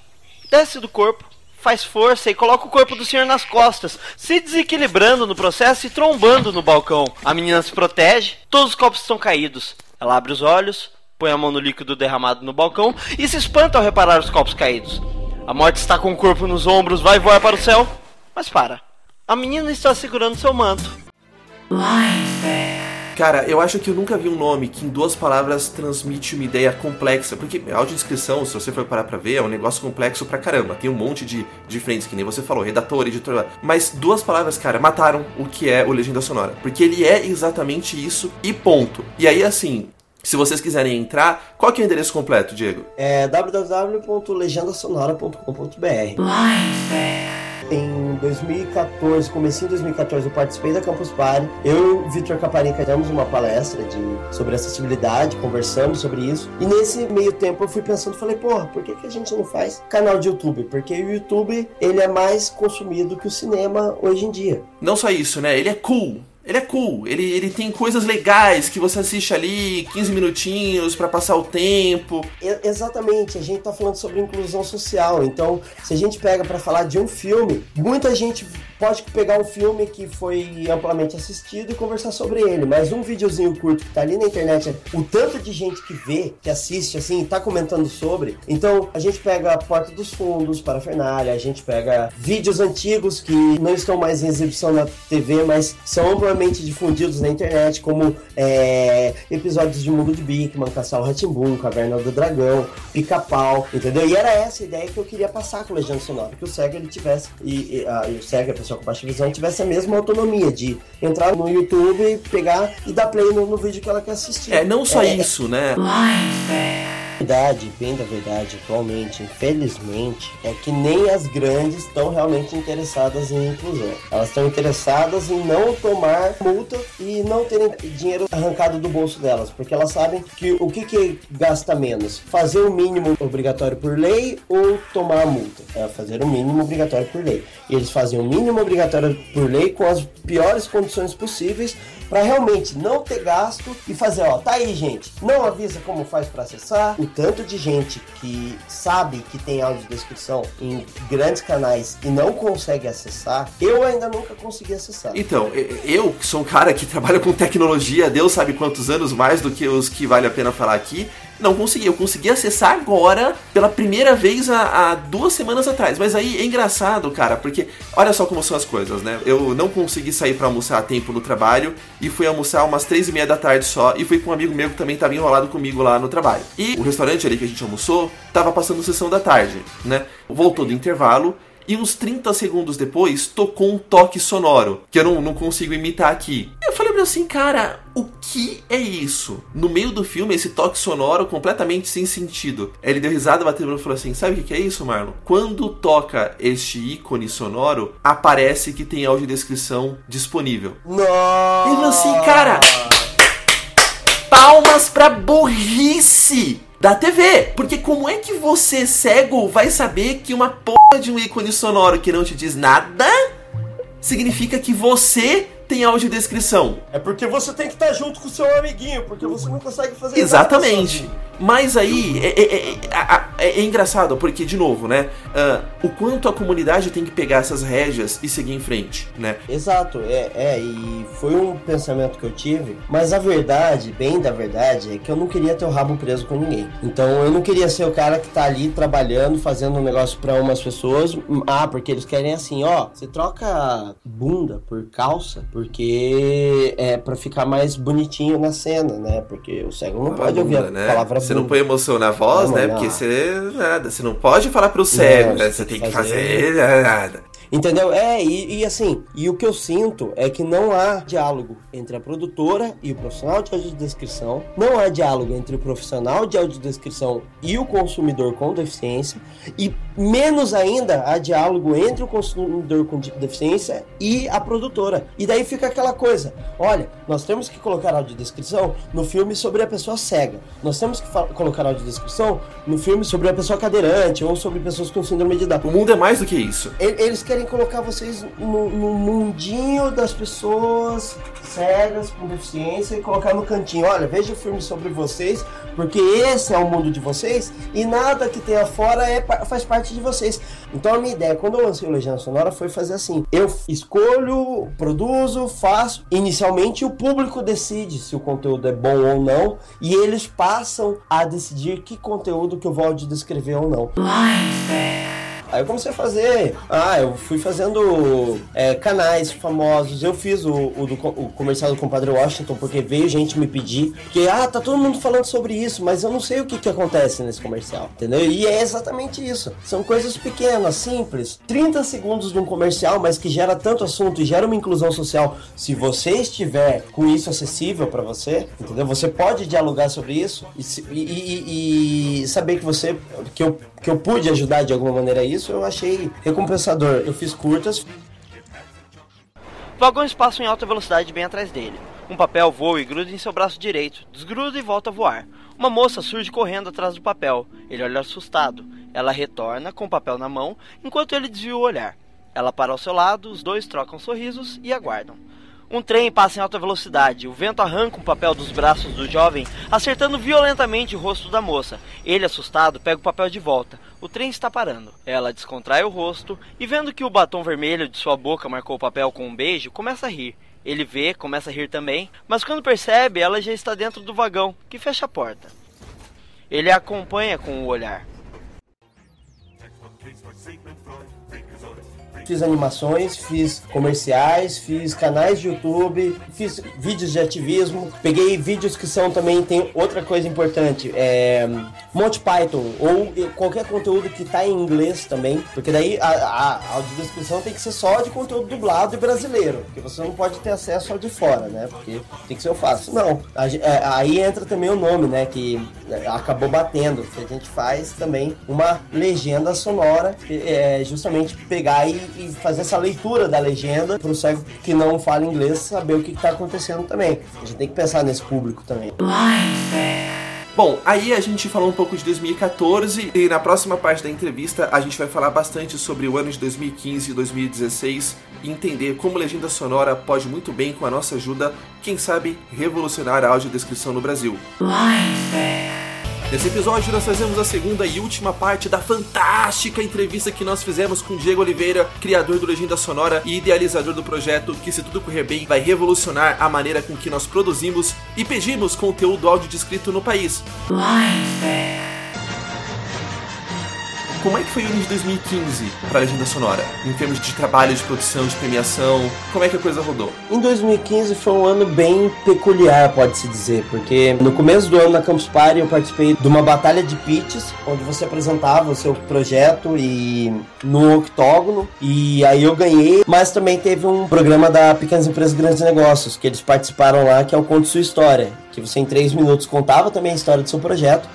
desce do corpo, faz força e coloca o corpo do senhor nas costas, se desequilibrando no processo e trombando no balcão. A menina se protege, todos os copos estão caídos. Ela abre os olhos, põe a mão no líquido derramado no balcão e se espanta ao reparar os copos caídos. A morte está com o corpo nos ombros, vai voar para o céu, mas para. A menina está segurando seu manto. Cara, eu acho que eu nunca vi um nome que em duas palavras transmite uma ideia complexa. Porque a audiodescrição, se você for parar pra ver, é um negócio complexo pra caramba. Tem um monte de, frentes, que nem você falou, redator, editor. Mas duas palavras, cara, mataram o que é o Legenda Sonora. Porque ele é exatamente isso e ponto. E aí, assim, se vocês quiserem entrar, qual que é o endereço completo, Diego? É www.legendasonora.com.br Em 2014, comecei em 2014, eu participei da Campus Party. Eu e Vitor Caparica demos uma palestra de, sobre acessibilidade, conversamos sobre isso. E nesse meio tempo eu fui pensando, falei, porra, por que, que a gente não faz canal de YouTube? Porque o YouTube, ele é mais consumido que o cinema hoje em dia. Não só isso, né? Ele é cool. Ele é cool, ele, ele tem coisas legais que você assiste ali 15 minutinhos pra passar o tempo. Exatamente, a gente tá falando sobre inclusão social. Então, se a gente pega pra falar de um filme, muita gente pode pegar um filme que foi amplamente assistido e conversar sobre ele, mas um videozinho curto que tá ali na internet, o tanto de gente que vê, que assiste assim, tá comentando sobre. Então, a gente pega a Porta dos Fundos, Parafernália, a gente pega vídeos antigos que não estão mais em exibição na TV, mas são amplamente difundidos na internet, como é, episódios de Mundo de Bigman, Castelo Ratimbum, Caverna do Dragão, Pica-Pau, entendeu? E era essa a ideia que eu queria passar com o Legenda Sonora, que o SEGA ele tivesse, e, e, a- e o SEGA, a pessoa com baixa visão, tivesse a mesma autonomia de entrar no YouTube e pegar e dar play no, no vídeo que ela quer assistir. É, não só isso, né? Verdade, bem da verdade, atualmente, infelizmente, é que nem as grandes estão realmente interessadas em inclusão. Elas estão interessadas em não tomar multa e não terem dinheiro arrancado do bolso delas, porque elas sabem que o que, que gasta menos? Fazer o mínimo obrigatório por lei ou tomar a multa? É fazer o mínimo obrigatório por lei. E eles fazem o mínimo obrigatório por lei com as piores condições possíveis para realmente não ter gasto e fazer, ó, tá aí, gente. Não avisa como faz para acessar. O tanto de gente que sabe que tem audiodescrição em grandes canais e não consegue acessar, eu ainda nunca consegui acessar. Então, eu, que sou um cara que trabalha com tecnologia, Deus sabe quantos anos mais do que os que vale a pena falar aqui, não consegui. Eu consegui acessar agora, pela primeira vez há, duas semanas atrás. Mas aí é engraçado, cara, porque olha só como são as coisas, né? Eu não consegui sair pra almoçar a tempo no trabalho e fui almoçar umas três e meia da tarde só. E fui com um amigo meu que também tava enrolado comigo lá no trabalho. E o restaurante ali que a gente almoçou tava passando sessão da tarde, né? Voltou do intervalo. E uns 30 segundos depois, tocou um toque sonoro, que eu não, não consigo imitar aqui. Eu falei pra assim, cara, o que é isso? No meio do filme, esse toque sonoro completamente sem sentido. Ele deu risada, bateu e falou assim, sabe o que é isso, Marlon? Quando toca este ícone sonoro, aparece que tem audiodescrição disponível. Nossa! Ele falou assim, cara, palmas pra burrice da TV. Porque como é que você, cego, vai saber que uma porra de um ícone sonoro que não te diz nada significa que você tem audiodescrição? É porque você tem que estar junto com o seu amiguinho, porque você não consegue fazer nada Exatamente. sozinho. Mas aí é, é- é- é- é- é engraçado, porque, de novo, né? ah, o quanto a comunidade tem que pegar essas rédeas e seguir em frente, né? Exato, é, é, e foi um pensamento que eu tive, mas a verdade, bem da verdade, é que eu não queria ter o rabo preso com ninguém. Então eu não queria ser o cara que tá ali trabalhando, fazendo um negócio pra umas pessoas, hum, ah, porque eles querem assim, ó, você troca bunda por calça, porque é pra ficar mais bonitinho na cena, né? Porque o cego não pode ouvir a né? palavra Você não põe emoção na voz, né? Porque você nada, você não pode falar pro cego, né? você tem que fazer fazer- nada. Entendeu? É, e, e assim, e o que eu sinto é que não há diálogo entre a produtora e o profissional de audiodescrição, não há diálogo entre o profissional de audiodescrição e o consumidor com deficiência, e menos ainda há diálogo entre o consumidor com de- deficiência e a produtora. E daí fica aquela coisa: olha, nós temos que colocar audiodescrição no filme sobre a pessoa cega, nós temos que colocar audiodescrição no filme sobre a pessoa cadeirante ou sobre pessoas com síndrome de Down. O mundo é mais do que isso. Eles querem colocar vocês no, no mundinho das pessoas cegas com deficiência e colocar no cantinho. Olha, veja o filme sobre vocês, porque esse é o mundo de vocês e nada que tenha fora é, faz parte de vocês. Então a minha ideia, quando eu lancei o Legenda Sonora, foi fazer assim: eu escolho, produzo, faço. Inicialmente o público decide se o conteúdo é bom ou não, e eles passam a decidir que conteúdo que eu vou descrever ou não. Aí eu comecei a fazer. Ah, eu fui fazendo é, canais famosos. Eu fiz o, o, do o comercial do compadre Washington, porque veio gente me pedir. Porque, ah, tá todo mundo falando sobre isso, mas eu não sei o que, que acontece nesse comercial. Entendeu? E é exatamente isso. São coisas pequenas, simples. 30 segundos de um comercial, mas que gera tanto assunto e gera uma inclusão social. Se você estiver com isso acessível pra você, entendeu? Você pode dialogar sobre isso e, e- e- e saber que você. que eu que eu pude ajudar de alguma maneira isso, eu achei recompensador. Eu fiz curtas, Vagões passam em alta velocidade bem atrás dele. Um papel voa e gruda em seu braço direito, desgruda e volta a voar. Uma moça surge correndo atrás do papel. Ele olha assustado. Ela retorna com o papel na mão, enquanto ele desvia o olhar. Ela para ao seu lado, os dois trocam sorrisos e aguardam. Um trem passa em alta velocidade. O vento arranca um papel dos braços do jovem, acertando violentamente o rosto da moça. Ele, assustado, pega o papel de volta. O trem está parando. Ela descontrai o rosto e, vendo que o batom vermelho de sua boca marcou o papel com um beijo, começa a rir. Ele vê, começa a rir também, mas quando percebe, ela já está dentro do vagão, que fecha a porta. Ele a acompanha com o olhar. Fiz animações, fiz comerciais, fiz canais de YouTube, fiz vídeos de ativismo, peguei vídeos que são também, tem outra coisa importante, é Monty Python, ou qualquer conteúdo que tá em inglês também, porque daí a, a, a audiodescrição tem que ser só de conteúdo dublado e brasileiro, porque você não pode ter acesso ao de fora, né, porque tem que ser eu faço. Não, a, é, aí entra também o nome, né, que acabou batendo, que a gente faz também uma legenda sonora, é justamente pegar e e fazer essa leitura da legenda para o cego que não fala inglês saber o que está acontecendo também. A gente tem que pensar nesse público também. Bom, aí a gente falou um pouco de 2014 e na próxima parte da entrevista a gente vai falar bastante sobre o ano de 2015 e 2016 e entender como legenda sonora pode muito bem, com a nossa ajuda, quem sabe, revolucionar a audiodescrição no Brasil. Nesse episódio, nós fazemos a segunda e última parte da fantástica entrevista que nós fizemos com Diego Oliveira, criador do Legenda Sonora e idealizador do projeto, que, se tudo correr bem, vai revolucionar a maneira com que nós produzimos e pedimos conteúdo áudio descrito no país. Como é que foi o ano de 2015 para a Legenda Sonora? Em termos de trabalho, de produção, de premiação, como é que a coisa rodou? Em 2015 foi um ano bem peculiar, pode-se dizer, porque no começo do ano na Campus Party eu participei de uma batalha de pitches, onde você apresentava o seu projeto e no octógono, e aí eu ganhei, mas também teve um programa da Pequenas Empresas Grandes Negócios, que eles participaram lá, que é o Conte Sua História, que você em três minutos contava também a história do seu projeto,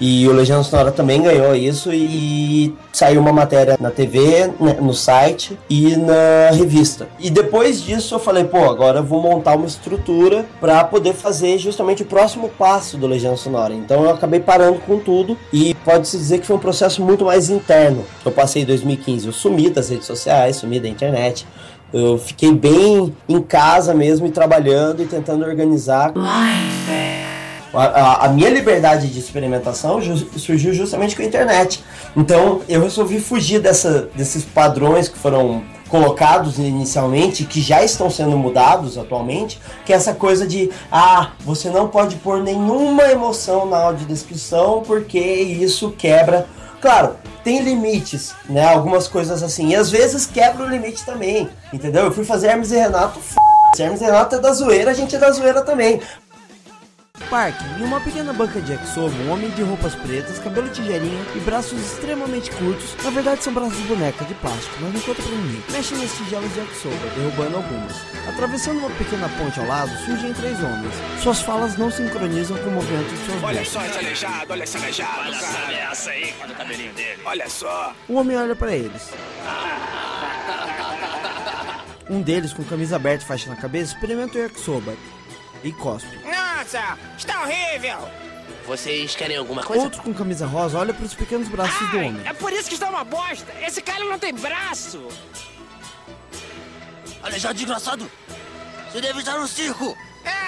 e o Legenda Sonora também ganhou isso e saiu uma matéria na TV, né, no site e na revista. E depois disso eu falei, pô, agora eu vou montar uma estrutura para poder fazer justamente o próximo passo do Legenda Sonora. Então eu acabei parando com tudo e pode-se dizer que foi um processo muito mais interno. Eu passei em 2015, eu sumi das redes sociais, sumi da internet. Eu fiquei bem em casa mesmo e trabalhando e tentando organizar. A, a, minha liberdade de experimentação surgiu justamente com a internet. Então eu resolvi fugir dessa, desses padrões que foram colocados inicialmente, que já estão sendo mudados atualmente, que é essa coisa de ah, você não pode pôr nenhuma emoção na audiodescrição porque isso quebra. Claro, tem limites, né? Algumas coisas assim. E às vezes quebra o limite também, entendeu? Eu fui fazer Hermes e Renato, f... Hermes e Renato é da zoeira, a gente é da zoeira também. Parque, em uma pequena banca de yakisoba, um homem de roupas pretas, cabelo tigelinha e braços extremamente curtos, na verdade são braços de boneca de plástico, mas não conta pra ninguém, mexe nas tigelas de yakisoba, derrubando algumas. Atravessando uma pequena ponte ao lado, surgem três homens. Suas falas não sincronizam com o movimento de suas Olha só esse aleijado, olha esse aleijado. Olha essa ameaça aí, olha o cabelinho dele. Olha só. O homem olha para eles. Um deles, com camisa aberta e faixa na cabeça, experimenta o yakisoba e cospe. Nossa, está horrível. Vocês querem alguma coisa? Outro com camisa rosa olha para os pequenos braços do homem. É por isso que está uma bosta. Esse cara não tem braço. Aleijado desgraçado! Você deve estar no circo!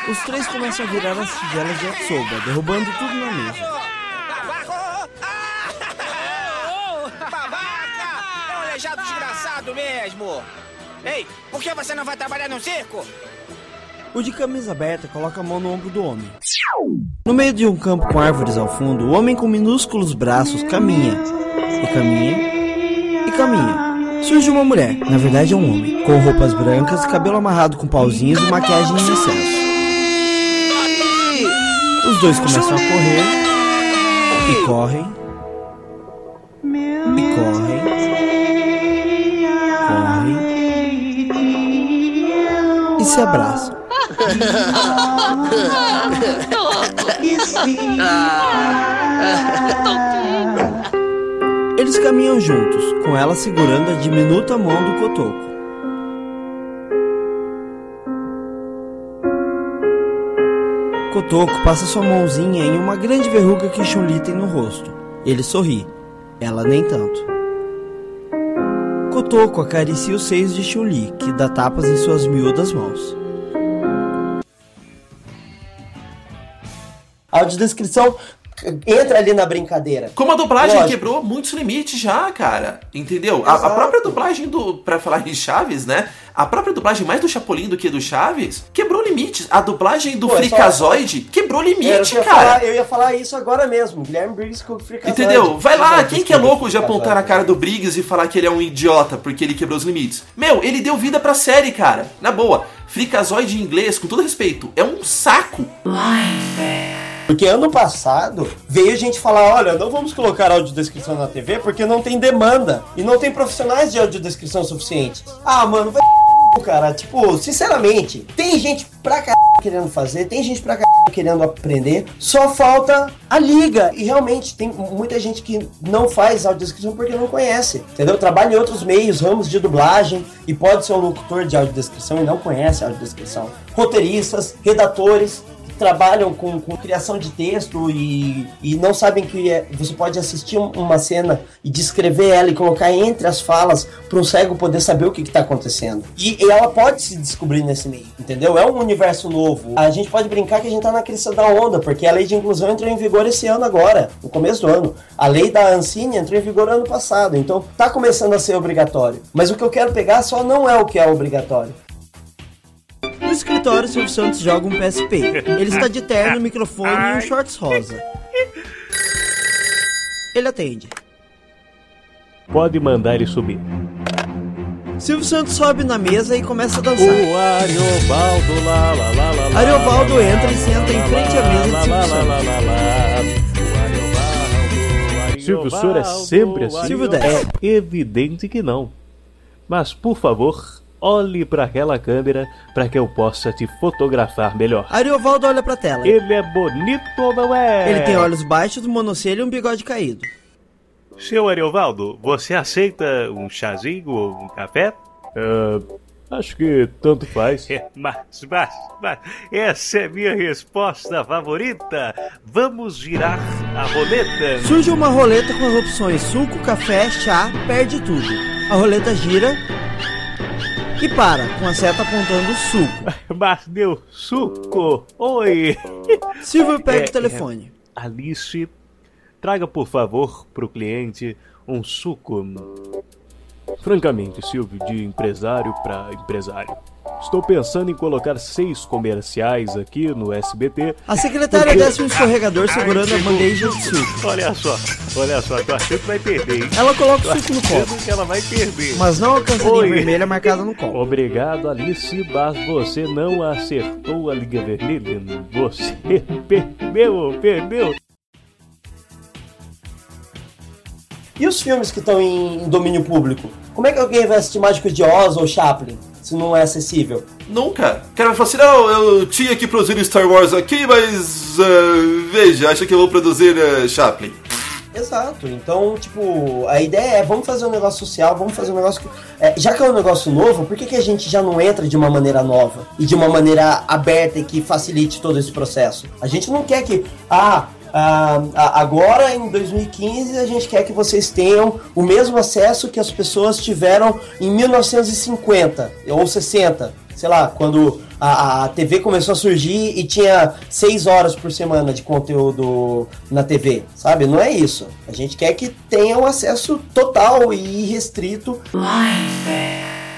Os três começam a virar as tigelas de yakisoba, derrubando tudo na mesa. Babaca! Babaca! É um aleijado desgraçado mesmo. Ei, por que você não vai trabalhar no circo? O de camisa aberta coloca a mão no ombro do homem. No meio de um campo com árvores ao fundo, o homem com minúsculos braços caminha, e caminha, e caminha. Surge uma mulher, na verdade é um homem, com roupas brancas, cabelo amarrado com pauzinhos e maquiagem em excesso. Os dois começam a correr, e correm, e correm, correm, e se abraçam. Eles caminham juntos, com ela segurando a diminuta mão do cotoco. Cotoco passa sua mãozinha em uma grande verruga que Chun-Li tem no rosto. Ele sorri. Ela nem tanto. Cotoco acaricia os seios de Chun-Li, que dá tapas em suas miúdas mãos. A audiodescrição entra ali na brincadeira. Como a dublagem Lógico. quebrou muitos limites já, cara. Entendeu? A, a própria dublagem do. Pra falar em Chaves, né? A própria dublagem mais do Chapolin do que do Chaves quebrou limites. A dublagem do Pô, é só- quebrou limite, que eu cara. falar- eu ia falar isso agora mesmo. Guilherme Briggs com o Freakazoid. Entendeu? Vai lá, quem que é louco de apontar na cara do Briggs e falar que ele é um idiota porque ele quebrou os limites? Meu, ele deu vida pra série, cara. Na boa. Fricazoide em inglês, com todo respeito, é um saco. Porque ano passado veio gente falar: olha, não vamos colocar audiodescrição na TV porque não tem demanda e não tem profissionais de audiodescrição suficientes. Ah, mano, vai cara. Tipo, sinceramente, tem gente pra caralho querendo fazer, tem gente pra caralho querendo aprender, só falta a liga. E realmente tem muita gente que não faz audiodescrição porque não conhece, entendeu? Trabalha em outros meios, ramos de dublagem e pode ser um locutor de audiodescrição e não conhece a audiodescrição. Roteiristas, redatores, trabalham com, com criação de texto e, e não sabem que é- você pode assistir um- uma cena e descrever ela e colocar entre as falas para um cego poder saber o que está acontecendo. E, e ela pode se descobrir nesse meio, entendeu? É um universo novo. A gente pode brincar que a gente tá na crista da onda, porque a lei de inclusão entrou em vigor esse ano agora, no começo do ano. A lei da Ancine entrou em vigor ano passado, então tá começando a ser obrigatório. Mas o que eu quero pegar só não é o que é obrigatório. No escritório, Silvio Santos joga um PSP. Ele está de terno, microfone e um shorts rosa. Ele atende. Pode mandar ele subir. Silvio Santos sobe na mesa e começa a dançar. O Ariovaldo, lá, lá, lá, lá, lá, Ariovaldo lá, entra e lá, senta em frente à mesa de Silvio Santos. Silvio, o senhor é sempre assim? Silvio É desce. evidente que não. Mas, por favor, olhe para aquela câmera para que eu possa te fotografar melhor. Ariovaldo olha pra tela. Ele é bonito ou não é? Ele tem olhos baixos, monocelha e um bigode caído. Seu Ariovaldo, você aceita um chazinho ou um café? acho que tanto faz. [laughs] mas, mas, mas, essa é minha resposta favorita. Vamos girar a roleta. Surge uma roleta com as opções suco, café, chá, perde tudo. A roleta gira e para, com a seta apontando suco. [laughs] Mas meu suco! Oi! Silvio [laughs] pega É, o telefone. é, Alice, traga por favor pro cliente um suco. Francamente, Silvio, de empresário para empresário. Estou pensando em colocar seis comerciais aqui no SBT. A secretária porque- desce um escorregador segurando a bandeja de suco. Olha só, olha só, tô achando que vai perder, hein? Ela coloca o suco no copo. que ela vai perder. Mas não alcança a Oi. linha vermelha marcada no copo. Obrigado, Alice, mas você não acertou a Liga Vermelha. Você perdeu, perdeu. E os filmes que estão em domínio público? Como é que alguém vai assistir Mágico de Oz ou Chaplin, se não é acessível? Nunca. O cara vai falar assim: não, eu tinha que produzir Star Wars aqui, mas. ah, veja, acha que eu vou produzir ah, Chaplin. Exato. Então, tipo, a ideia é vamos fazer um negócio social, vamos fazer um negócio que. é, já que é um negócio novo, por que, que a gente já não entra de uma maneira nova? E de uma maneira aberta e que facilite todo esse processo? A gente não quer que. Ah. A- agora em 2015 a gente quer que vocês tenham o mesmo acesso que as pessoas tiveram em 1950 ou 60, sei lá, quando a, a TV começou a surgir e tinha seis horas por semana de conteúdo na TV, sabe? Não é isso. A gente quer que tenha um acesso total e irrestrito.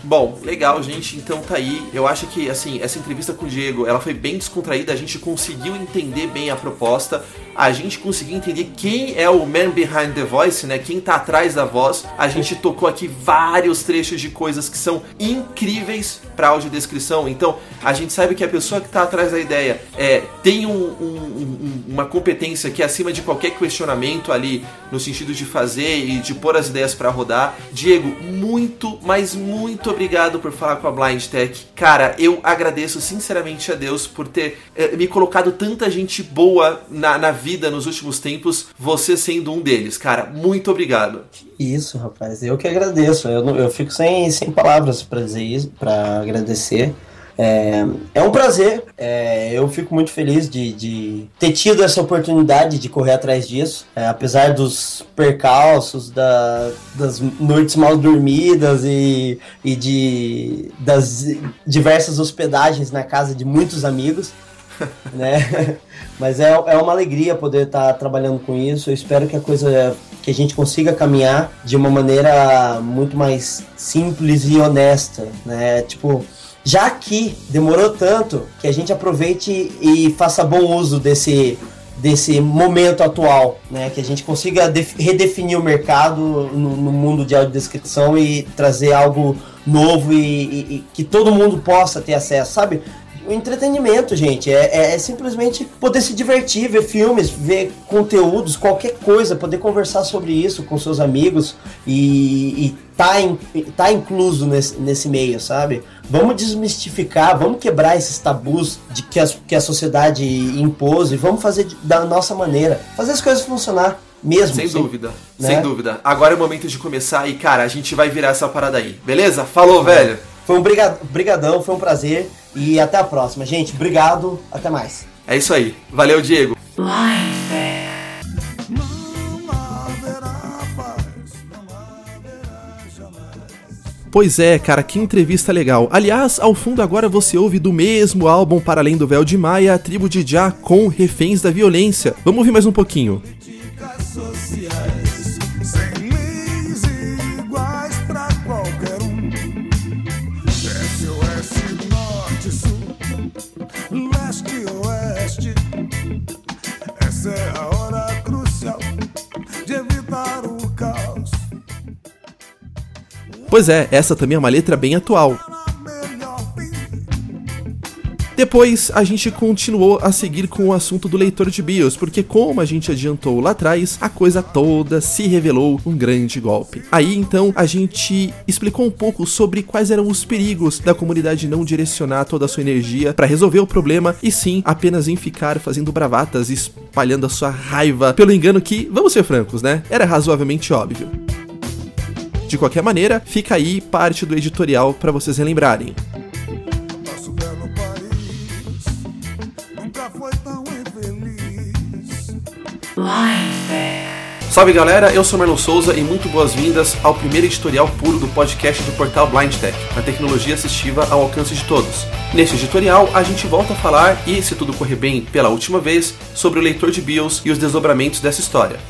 Bom, legal, gente. Então tá aí. Eu acho que, assim, essa entrevista com o Diego, ela foi bem descontraída. A gente conseguiu entender bem a proposta. A gente conseguiu entender quem é o man behind the voice, né? Quem tá atrás da voz. A gente tocou aqui vários trechos de coisas que são incríveis pra audiodescrição. Então, a gente sabe que a pessoa que tá atrás da ideia é, tem um- um- um- uma competência que é acima de qualquer questionamento ali, no sentido de fazer e de pôr as ideias pra rodar. Diego, muito, mas muito obrigado por falar com a Blind Tech. Cara, eu agradeço sinceramente a Deus por ter eh, me colocado tanta gente boa na, na vida nos últimos tempos, você sendo um deles. Cara, muito obrigado. Isso, rapaz, eu que agradeço. Eu, eu fico sem, sem palavras pra dizer isso, para agradecer. É, é um prazer. é, eu fico muito feliz de, de ter tido essa oportunidade de correr atrás disso. É, apesar dos percalços, da- das noites mal dormidas e, e de, das diversas hospedagens na casa de muitos amigos. [laughs] né? Mas é, é uma alegria poder estar trabalhando com isso. Eu espero que a coisa que a gente consiga caminhar de uma maneira muito mais simples e honesta, né? Tipo, já que demorou tanto, que a gente aproveite e faça bom uso desse desse momento atual, né? Que a gente consiga redefinir o mercado no, no, mundo de audiodescrição e trazer algo novo e, e, e, que todo mundo possa ter acesso, sabe? O entretenimento, gente, é, é, é, simplesmente poder se divertir, ver filmes, ver conteúdos, qualquer coisa, poder conversar sobre isso com seus amigos e, e tá, in, tá incluso nesse, nesse meio, sabe? Vamos desmistificar, vamos quebrar esses tabus de que a, que a sociedade impôs e vamos fazer da nossa maneira, fazer as coisas funcionar mesmo. Sem, sem dúvida, né? sem dúvida. Agora é o momento de começar e, cara, a gente vai virar essa parada aí, beleza? Falou, é. velho! Foi um brigadão, foi um prazer e até a próxima. Gente, obrigado, até mais. É isso aí. Valeu, Diego. Pois é, cara, que entrevista legal. Aliás, ao fundo agora você ouve do mesmo álbum Para Além do Véu de Maia, a tribo de Já com Reféns da Violência. Vamos ouvir mais um pouquinho. Pois é, essa também é uma letra bem atual. Depois a gente continuou a seguir com o assunto do leitor de BIOS, porque como a gente adiantou lá atrás, a coisa toda se revelou um grande golpe. Aí então a gente explicou um pouco sobre quais eram os perigos da comunidade não direcionar toda a sua energia para resolver o problema e sim apenas em ficar fazendo bravatas e espalhando a sua raiva pelo engano que, vamos ser francos, né? Era razoavelmente óbvio. De qualquer maneira, fica aí parte do editorial para vocês relembrarem. Nosso belo país nunca foi tão infeliz. Salve galera, eu sou Marlon Souza e muito boas-vindas ao primeiro editorial puro do podcast do portal Blind Tech, a tecnologia assistiva ao alcance de todos. Neste editorial, a gente volta a falar, e se tudo correr bem pela última vez, sobre o leitor de BIOS e os desdobramentos dessa história.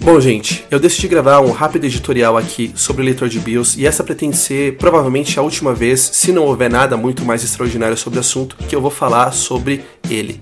Bom, gente, eu decidi gravar um rápido editorial aqui sobre o leitor de BIOS e essa pretende ser provavelmente a última vez, se não houver nada muito mais extraordinário sobre o assunto, que eu vou falar sobre ele.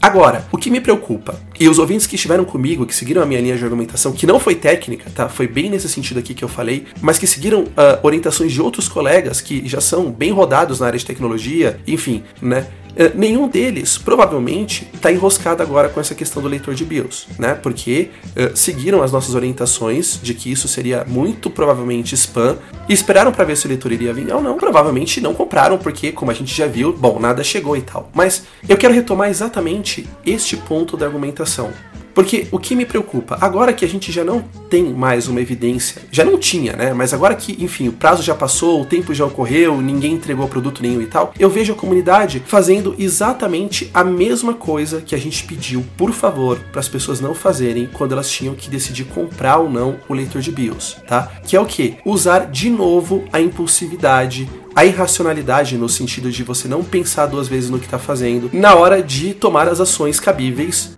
Agora, o que me preocupa, e os ouvintes que estiveram comigo, que seguiram a minha linha de argumentação, que não foi técnica, tá? Foi bem nesse sentido aqui que eu falei, mas que seguiram uh, orientações de outros colegas que já são bem rodados na área de tecnologia, enfim, né? Uh, nenhum deles provavelmente está enroscado agora com essa questão do leitor de BIOS, né? Porque uh, seguiram as nossas orientações de que isso seria muito provavelmente spam e esperaram para ver se o leitor iria vir ou não. Provavelmente não compraram, porque, como a gente já viu, bom, nada chegou e tal. Mas eu quero retomar exatamente este ponto da argumentação. Porque o que me preocupa, agora que a gente já não tem mais uma evidência, já não tinha, né? Mas agora que, enfim, o prazo já passou, o tempo já ocorreu, ninguém entregou produto nenhum e tal, eu vejo a comunidade fazendo exatamente a mesma coisa que a gente pediu, por favor, para as pessoas não fazerem quando elas tinham que decidir comprar ou não o leitor de BIOS, tá? Que é o que? Usar de novo a impulsividade, a irracionalidade no sentido de você não pensar duas vezes no que está fazendo na hora de tomar as ações cabíveis.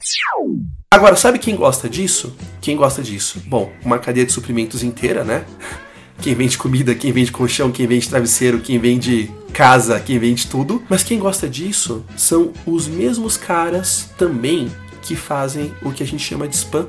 Agora, sabe quem gosta disso? Quem gosta disso? Bom, uma cadeia de suprimentos inteira, né? [laughs] Quem vende comida, quem vende colchão, quem vende travesseiro, quem vende casa, quem vende tudo. Mas quem gosta disso são os mesmos caras também que fazem o que a gente chama de spam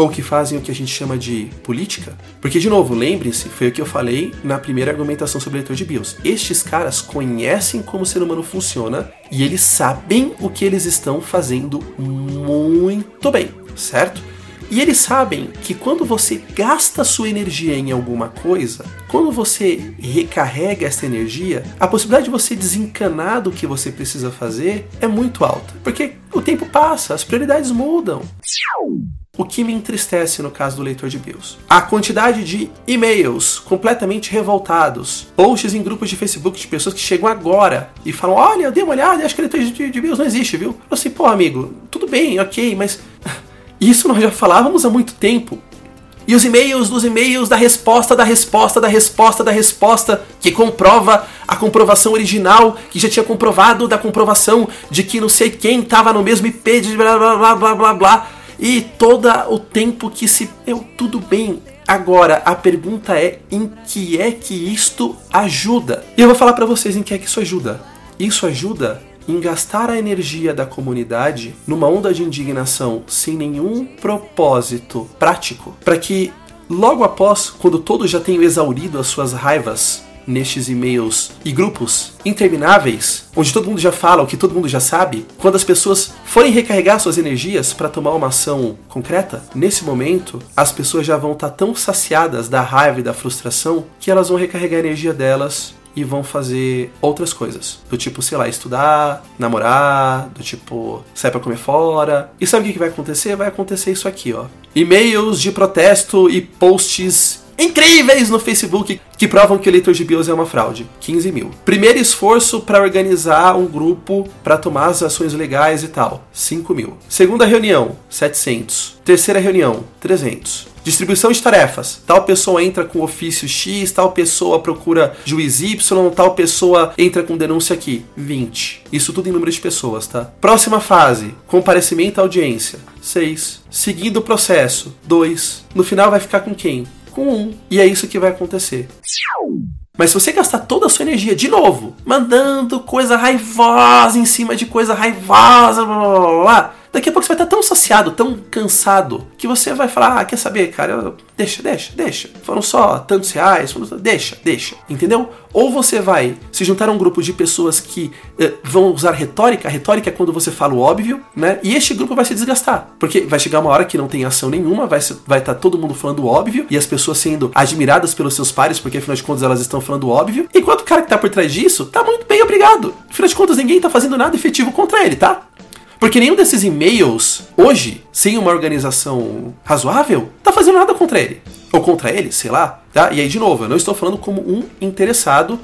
ou que fazem o que a gente chama de política? Porque, de novo, lembre-se, foi o que eu falei na primeira argumentação sobre leitor de BIOS. Estes caras conhecem como o ser humano funciona e eles sabem o que eles estão fazendo muito bem, certo? E eles sabem que quando você gasta sua energia em alguma coisa, quando você recarrega essa energia, a possibilidade de você desencanar do que você precisa fazer é muito alta. Porque o tempo passa, as prioridades mudam. O que me entristece no caso do leitor de BIOS? A quantidade de e-mails completamente revoltados, posts em grupos de Facebook de pessoas que chegam agora e falam: Olha, eu dei uma olhada e acho que leitor de, de BIOS não existe, viu? Eu assim, pô, amigo, tudo bem, ok, mas [laughs] isso nós já falávamos há muito tempo. E os e-mails dos e-mails da resposta, da resposta, da resposta, da resposta, que comprova a comprovação original, que já tinha comprovado da comprovação de que não sei quem estava no mesmo IP de blá blá blá blá blá blá. E todo o tempo que se. Eu, tudo bem. Agora, a pergunta é em que é que isto ajuda? E eu vou falar para vocês em que é que isso ajuda. Isso ajuda em gastar a energia da comunidade numa onda de indignação sem nenhum propósito prático, para que logo após, quando todos já tenham exaurido as suas raivas nestes e-mails e grupos intermináveis, onde todo mundo já fala o que todo mundo já sabe, quando as pessoas forem recarregar suas energias para tomar uma ação concreta, nesse momento as pessoas já vão estar tão saciadas da raiva e da frustração que elas vão recarregar a energia delas e vão fazer outras coisas. Do tipo, sei lá, estudar, namorar, do tipo, sair pra comer fora. E sabe o que vai acontecer? Vai acontecer isso aqui, ó. E-mails de protesto e posts incríveis no Facebook que provam que o eleitor de BIOS é uma fraude. 15 mil. Primeiro esforço para organizar um grupo para tomar as ações legais e tal. 5 mil. Segunda reunião, 700. Terceira reunião, 300. Distribuição de tarefas. Tal pessoa entra com ofício X, tal pessoa procura juiz Y, tal pessoa entra com denúncia aqui. 20. Isso tudo em número de pessoas, tá? Próxima fase: comparecimento à audiência. 6. Seguindo o processo. 2. No final vai ficar com quem? Com 1. Um. E é isso que vai acontecer. Mas se você gastar toda a sua energia de novo, mandando coisa raivosa em cima de coisa raivosa, blá blá blá, blá daqui a pouco você vai estar tão saciado, tão cansado, que você vai falar: ah, quer saber, cara? Deixa, deixa, deixa. Foram só tantos reais, foram... deixa, deixa. Entendeu? Ou você vai se juntar a um grupo de pessoas que eh, vão usar retórica. A retórica é quando você fala o óbvio, né? E este grupo vai se desgastar. Porque vai chegar uma hora que não tem ação nenhuma, vai estar vai tá todo mundo falando o óbvio e as pessoas sendo admiradas pelos seus pares, porque afinal de contas elas estão falando o óbvio. Enquanto o cara que tá por trás disso tá muito bem, obrigado. Afinal de contas, ninguém tá fazendo nada efetivo contra ele, tá? Porque nenhum desses e-mails, hoje, sem uma organização razoável, tá fazendo nada contra ele. Ou contra ele, sei lá. Tá? E aí, de novo, eu não estou falando como um interessado.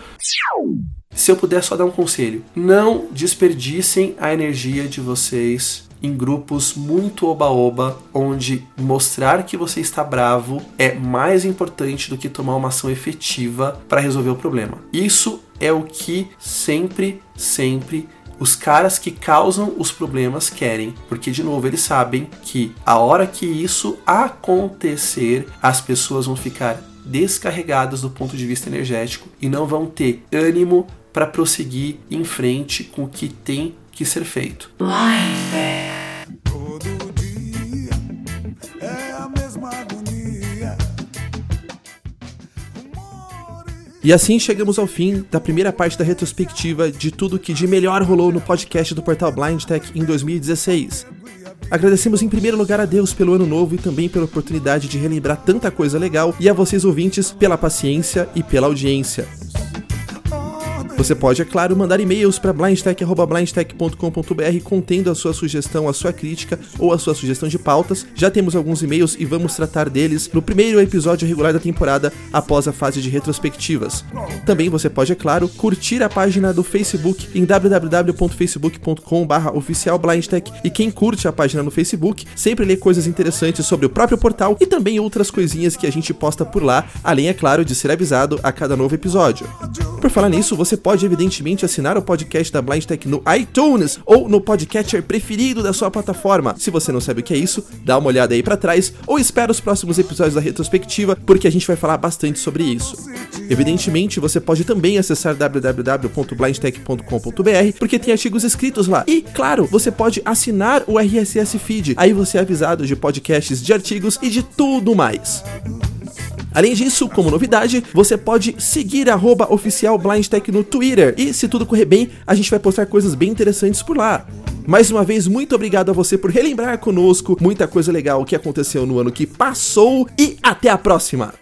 Se eu puder só dar um conselho, não desperdicem a energia de vocês em grupos muito oba-oba, onde mostrar que você está bravo é mais importante do que tomar uma ação efetiva para resolver o problema. Isso é o que sempre, sempre os caras que causam os problemas querem, porque de novo eles sabem que a hora que isso acontecer, as pessoas vão ficar descarregadas do ponto de vista energético e não vão ter ânimo para prosseguir em frente com o que tem que ser feito. E assim chegamos ao fim da primeira parte da retrospectiva de tudo que de melhor rolou no podcast do portal Blind Tech em 2016. Agradecemos em primeiro lugar a Deus pelo ano novo e também pela oportunidade de relembrar tanta coisa legal e a vocês ouvintes pela paciência e pela audiência. Você pode, é claro, mandar e-mails para blindtech.blindtech.com.br contendo a sua sugestão, a sua crítica ou a sua sugestão de pautas. Já temos alguns e-mails e vamos tratar deles no primeiro episódio regular da temporada após a fase de retrospectivas. Também você pode, é claro, curtir a página do Facebook em www.facebook.com.br oficialblindtech e quem curte a página no Facebook sempre lê coisas interessantes sobre o próprio portal e também outras coisinhas que a gente posta por lá, além, é claro, de ser avisado a cada novo episódio. Por falar nisso, você pode evidentemente assinar o podcast da Blind Tech no iTunes ou no podcatcher preferido da sua plataforma. Se você não sabe o que é isso, dá uma olhada aí para trás ou espera os próximos episódios da retrospectiva, porque a gente vai falar bastante sobre isso. Evidentemente, você pode também acessar www.blindtech.com.br, porque tem artigos escritos lá. E, claro, você pode assinar o RSS Feed. Aí você é avisado de podcasts, de artigos e de tudo mais. Além disso, como novidade, você pode seguir arroba oficialblindtech no Twitter e, se tudo correr bem, a gente vai postar coisas bem interessantes por lá. Mais uma vez, muito obrigado a você por relembrar conosco muita coisa legal que aconteceu no ano que passou e até a próxima!